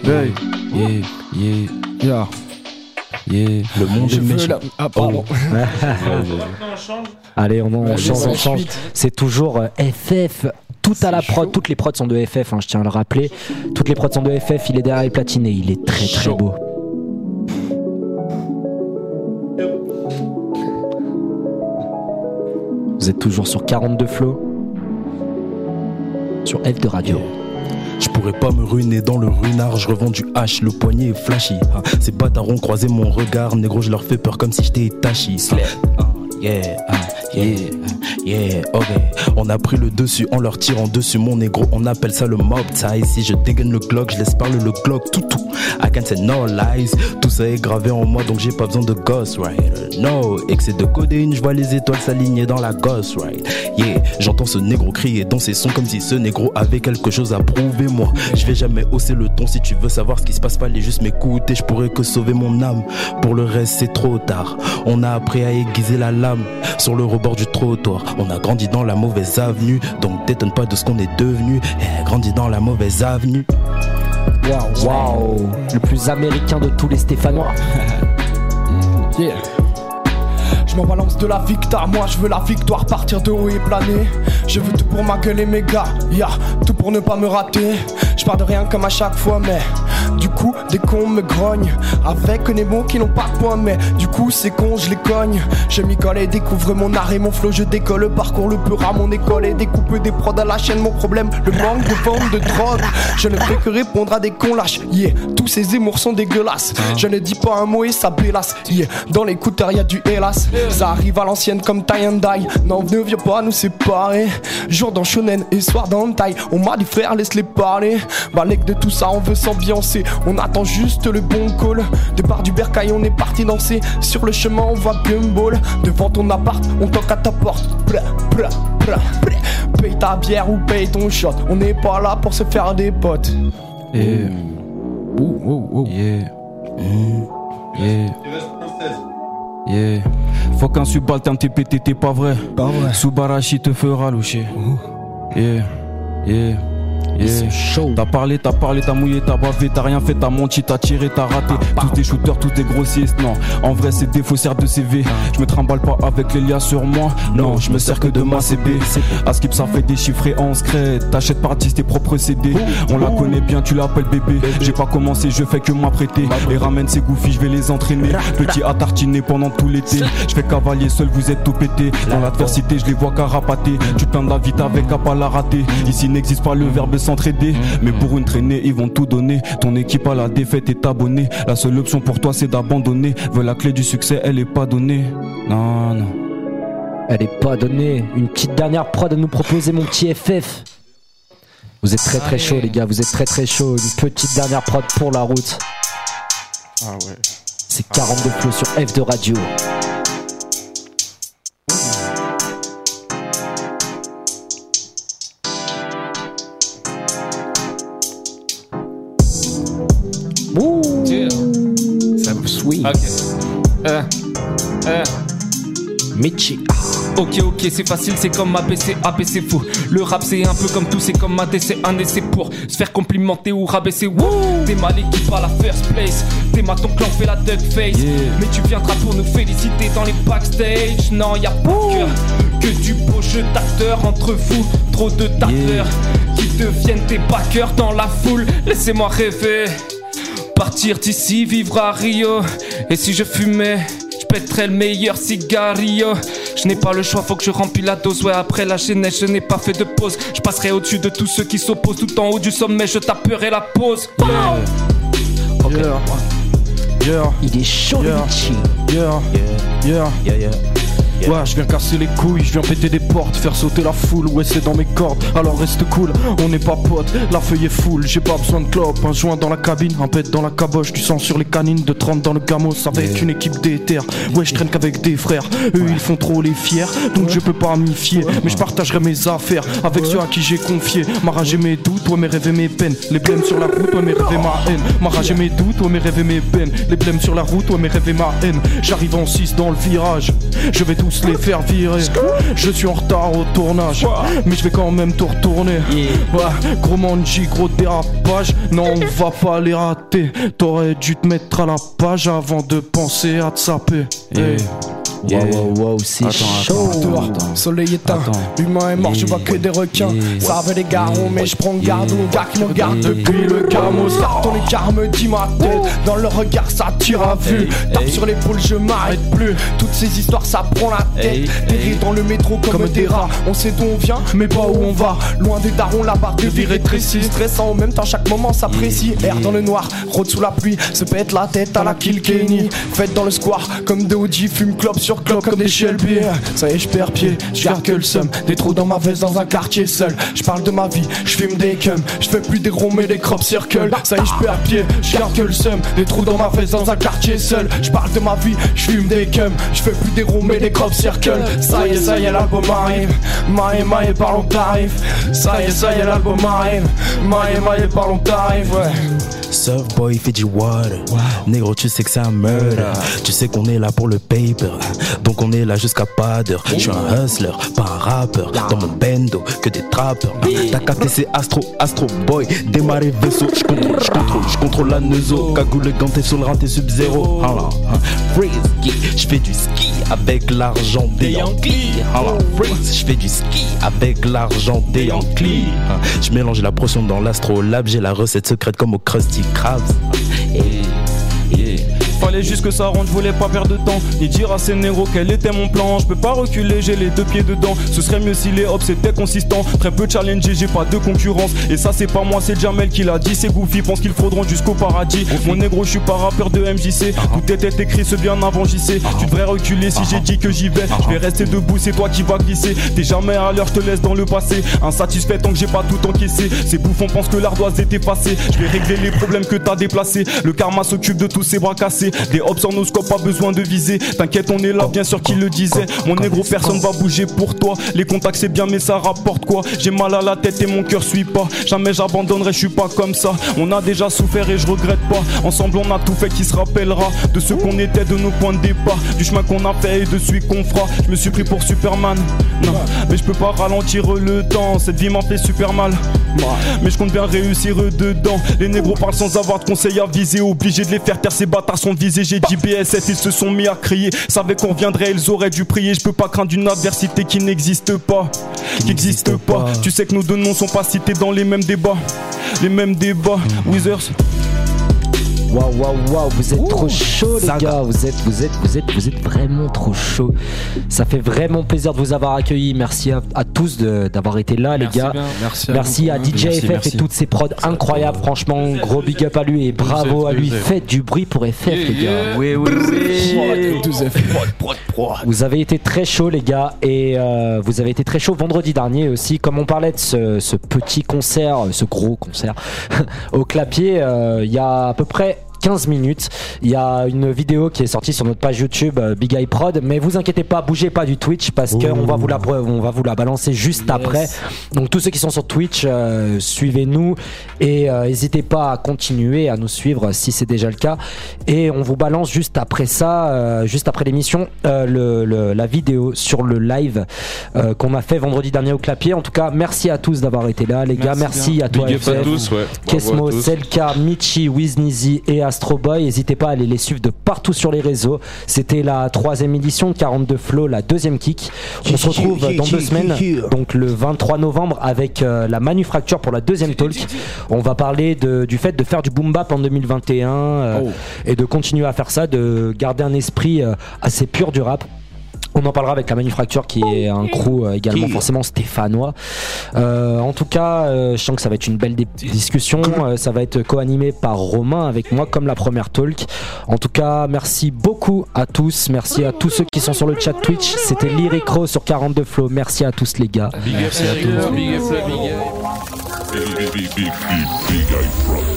Hey, yeah, yeah, yeah. Yeah. Le monde Je est veux méchant. la- Ah, pardon. Allez, on, change, c'est on change. C'est toujours euh, FF. Tout à la prod, toutes les prods sont de FF, hein, je tiens à le rappeler. Toutes les prods sont de FF, il est derrière les platines et il est très très beau. Vous êtes toujours sur 42 flots. Sur F de radio. Je pourrais pas me ruiner dans le ruinard, je revends du H, le poignet est flashy. hein. Ces bâtards ont croisé mon regard, négro, je leur fais peur comme si j'étais Itachi. hein. Yeah, yeah, ah, yeah, ok. On a pris le dessus en leur tirant dessus, mon négro, on appelle ça le mob tie. Si je dégaine le Glock, je laisse parler le Glock, tout, tout. I can say no lies, tout ça est gravé en moi, donc j'ai pas besoin de ghostwriter. No, excès de codéine, je vois les étoiles s'aligner dans la ghostwrite. Yeah, j'entends ce négro crier dans ses sons comme si ce négro avait quelque chose à prouver, moi. Je vais jamais hausser le ton si tu veux savoir ce qui se passe, fallait juste m'écouter, je pourrais que sauver mon âme. Pour le reste, c'est trop tard. On a appris à aiguiser la lame sur le rebord du trottoir. On a grandi dans la mauvaise avenue, donc t'étonne pas de ce qu'on est devenu. Eh, grandi dans la mauvaise avenue. Waouh, le plus américain de tous les Stéphanois. Yeah. Je m'en balance de la victoire, moi je veux la victoire, partir de haut et planer. Je veux tout pour ma gueule et mes gars, yeah, tout pour ne pas me rater. Je pars de rien comme à chaque fois, mais du coup, des cons me grognent. Avec des mots qui n'ont pas de point, mais du coup, ces cons, je les cogne. Je m'y colle et découvre mon art et mon flow, je décolle, parcours le pur à mon école et découpe des prods à la chaîne. Mon problème, le manque de vente de drogue. Je ne fais que répondre à des cons lâches, yeah. Tous ces émours sont dégueulasses. Je ne dis pas un mot et ça bélasse, yeah. Dans l'écouteur, y a du hélas. Ça arrive à l'ancienne comme tie and die. Non, ne viens pas nous séparer. Jour dans Shonen et soir dans taille. On m'a dit frère, laisse-les parler. Balèque de tout ça, on veut s'ambiancer. On attend juste le bon call. Départ du bercail, on est parti danser. Sur le chemin, on va gumball. Devant ton appart, on toque à ta porte. Pla, pla, pla. Paye ta bière ou paye ton shot. On n'est pas là pour se faire des potes. Yeah. Yeah. Yeah. Yeah. Faut qu'un subalterne t'ait pété, t'es pas vrai. Pas vrai. Subarashi te fera loucher. Yeah. Yeah. Yeah. T'as parlé, t'as parlé, t'as mouillé, t'as bavé, t'as rien fait, t'as menti, t'as tiré, t'as raté. Tous tes shooters, tous tes grossistes, non. En vrai, c'est des faussaires de CV. Je me trimballe pas avec les liens sur moi. Non, je me sers que de ma CB. À skip, ça fait des chiffres et en secret. T'achètes par 10 tes propres CD. On la connaît bien, tu l'appelles bébé. J'ai pas commencé, je fais que m'apprêter. Et ramène ces goufis, je vais les entraîner. Petit à tartiner pendant tout l'été. Je fais cavalier seul, vous êtes tout pété. Dans l'adversité, je les vois carapater. Tu plains de la vite avec à pas la rater. Ici n'existe pas le verbe s'entraider. Mais pour une traînée, ils vont tout donner. Ton équipe à la défaite est abonnée. La seule option pour toi, c'est d'abandonner. Veux la clé du succès, elle est pas donnée. Non, non. Elle est pas donnée. Une petite dernière prod à nous proposer, mon petit FF. Vous êtes très très chaud, les gars. Vous êtes très très chaud. Une petite dernière prod pour la route. Ah ouais. C'est 42 flots sur F de radio. Euh, euh. Michi. Ok, ok, c'est facile, c'est comme ABC, ABC fou. Le rap, c'est un peu comme tout, c'est comme un décès, un essai pour se faire complimenter ou rabaisser. Wouh! T'es mal l'équipe à la first place. T'es mal ton clan fait la duck face. Mais tu viendras pour nous féliciter dans les backstage. Non, y a pas que, que du beau jeu d'acteur entre vous. Trop de tarteurs qui deviennent des backers dans la foule. Laissez-moi rêver. Partir d'ici, vivre à Rio. Et si je fumais, je pèterais le meilleur cigarillo. Je n'ai pas le choix, faut que je remplis la dose. Ouais, après la chaînette, je n'ai pas fait de pause. Je passerai au-dessus de tous ceux qui s'opposent. Tout en haut du sommet, je taperai la pause. Yeah. Yeah. Il est chaud, Yeah. Michi. Yeah. Yeah. Yeah, yeah. Ouais, je viens casser les couilles, je viens péter des portes, faire sauter la foule, ouais c'est dans mes cordes, alors reste cool, on n'est pas potes, la feuille est full, j'ai pas besoin de clope, un joint dans la cabine, un pet dans la caboche, du sang sur les canines, de 30 dans le gamos, avec une équipe d'éther, ouais je traîne qu'avec des frères, eux ils font trop les fiers, donc je peux pas m'y fier, mais je partagerai mes affaires avec ceux à qui j'ai confié, ma rage et mes doutes, ouais mes rêves et mes peines, les blêmes sur la route, ouais mes rêves et ma haine, ma rage et mes doutes, ouais mes rêves et mes peines, les blêmes sur la route, ouais mes rêves et ma haine, j'arrive en 6 dans le virage, je vais tous les faire virer, je suis en retard au tournage, mais je vais quand même tout retourner, ouais, gros manji, gros dérapage, non on va pas les rater, t'aurais dû te mettre à la page avant de penser à te saper, Hey. Wow, wow, wow, c'est chaud. Dehors, soleil éteint, l'humain est mort, je vois que des requins. Ça avait des garrons, mais je prends garde aux gars qui me gardent depuis le gamos. Car ton écart me dit ma tête, dans le regard ça tire à vue. Tape sur l'épaule, je m'arrête plus. Toutes ces histoires, ça prend la tête. Errer dans le métro comme des rats. On sait d'où on vient, mais pas où on va. Loin des darons, la barre de vie rétrécie. Stressant en même temps, chaque moment s'apprécie. Air dans le noir, rôde sous la pluie, se pète la tête à la Kilkenny. Fête dans le square, comme des OG, fume clope sur comme des. Ça y est, je perds pied, je garde que le seum. Des trous dans ma veste dans un quartier seul. Je parle de ma vie, je des cums. Je plus des ronds mais des crop circles. Ça y est, je perds pied, je que le seum. Des trous dans ma veste dans un quartier seul. Je parle de ma vie, je fume des cums. Je fais plus des ronds mais des crop circles. Ça y est, ça y est, l'album arrive. Maïe, maïe, parlons tarif. Ça y est, ça y est, l'album arrive. Maïe, maïe, parlons tarif, ouais. Surf boy, Fiji water. Négro, tu sais que c'est un murder. Tu sais qu'on est là pour le paper. Donc on est là jusqu'à pas d'heure. Je suis un hustler, pas un rappeur. Dans mon bendo, que des trappeurs. T'as capté, c'est Astro, Astro boy. Démarrer vaisseau, je contrôle, je contrôle, je contrôle la neuzo. Cagoule ganté sur le renté sub-zéro. Hala, hein. Freeze, je fais du ski avec l'argent des Yankees. Hala, freeze, je fais du ski avec l'argent des Yankees. Je mélange la potion dans l'astrolabe, j'ai la recette secrète comme au Krusty musique grave. Hey, yeah. Fallait juste que ça rentre, je voulais pas perdre de temps. Ni dire à ces négros quel était mon plan. Je peux pas reculer, j'ai les deux pieds dedans. Ce serait mieux si les hops étaient consistants. Très peu challengé, j'ai pas de concurrence. Et ça, c'est pas moi, c'est Jamel qui l'a dit. C'est Goofy, pense qu'ils fraudront jusqu'au paradis. Mon négro, je suis pas rappeur de MJC. Tout était écrit, ce bien avant JC. Tu devrais reculer si j'ai dit que j'y vais. Je vais rester debout, c'est toi qui vas glisser. T'es jamais à l'heure, je te laisse dans le passé. Insatisfait tant que j'ai pas tout encaissé. Ces bouffons pensent que l'ardoise est effacée. Je vais régler les problèmes que t'as déplacés. Le karma s'occupe de tous ces bras cassés. Des hops en scope, pas besoin de viser. T'inquiète, on est là, bien sûr qu'il le disait. Mon négro, personne va bouger pour toi. Les contacts, c'est bien, mais ça rapporte quoi? J'ai mal à la tête et mon cœur suit pas. Jamais j'abandonnerai, je suis pas comme ça. On a déjà souffert et je regrette pas. Ensemble, on a tout fait qui se rappellera de ce qu'on était, de nos points de départ, du chemin qu'on a fait et de celui qu'on fera. Je me suis pris pour Superman. Non, mais je peux pas ralentir le temps. Cette vie m'a fait super mal. Mais je compte bien réussir dedans. Les négros parlent sans avoir de conseils à viser. Obligé de les faire taire, ces bâtards sont visés. J'ai dit BSF, ils se sont mis à crier. Savaient qu'on viendrait, ils auraient dû prier. Je peux pas craindre une adversité qui n'existe pas. Qui n'existe pas. Tu sais que nos deux noms sont pas cités dans les mêmes débats. Les mêmes débats. Wizards. Waouh, waouh, waouh, vous êtes trop chaud, les gars. Vous êtes, vous êtes, vous êtes, vous êtes vraiment trop chaud. Ça fait vraiment plaisir de vous avoir accueillis. Merci à, à tous de- d'avoir été là, les gars. bien. Merci à Merci vous. à DJ Merci, FF merci. et toutes ses prods incroyables. Franchement, gros big up à lui et bravo à lui. Faites du bruit pour FF, les gars. Oui, oui, Vous avez été très chaud les gars et euh, vous avez été très chaud vendredi dernier aussi. Comme on parlait de ce, ce petit concert, ce gros concert au clapier, euh, il y a à peu près 15 minutes. Il y a une vidéo qui est sortie sur notre page YouTube euh, Big Eye Prod, mais vous inquiétez pas, bougez pas du Twitch parce qu'on va vous la on va vous la balancer juste après. Donc tous ceux qui sont sur Twitch, euh, suivez-nous et euh, n'hésitez pas à continuer à nous suivre si c'est déjà le cas. Et on vous balance juste après ça, euh, juste après l'émission, le, le- la vidéo sur le live qu'on a fait vendredi dernier au clapier. En tout cas, merci à tous d'avoir été là, les gars. Merci bien. à toi, Big à tous, ouais. Kesmo, à tous. Selka, Michi, Wiznizi et Astro Boy. N'hésitez pas à aller les suivre de partout sur les réseaux. C'était la troisième édition de 42 Flow, la deuxième kick. On se retrouve dans deux semaines, donc le 23 novembre, avec euh, la Manufacture pour la deuxième talk. On va parler de- du fait de faire du boom bap en 2021 euh, et de continuer à faire ça, de garder un esprit euh, assez pur du rap. On en parlera avec la Manufacture qui est un crew euh, également forcément stéphanois. Euh, en tout cas, euh, je sens que ça va être une belle discussion. Euh, ça va être co-animé par Romain avec moi comme la première talk. En tout cas, merci beaucoup à tous. Merci à tous ceux qui sont sur le chat Twitch. C'était Lyric Rose sur 42 Flow. Merci à tous les gars. Merci à tous. Big up, big up.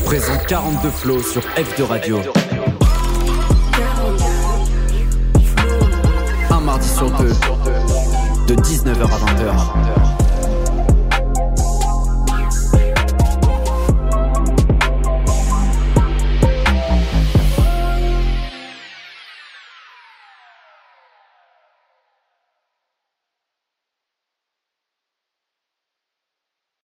Présente 42 flows sur F de Radio. Un mardi de 19h à 20h.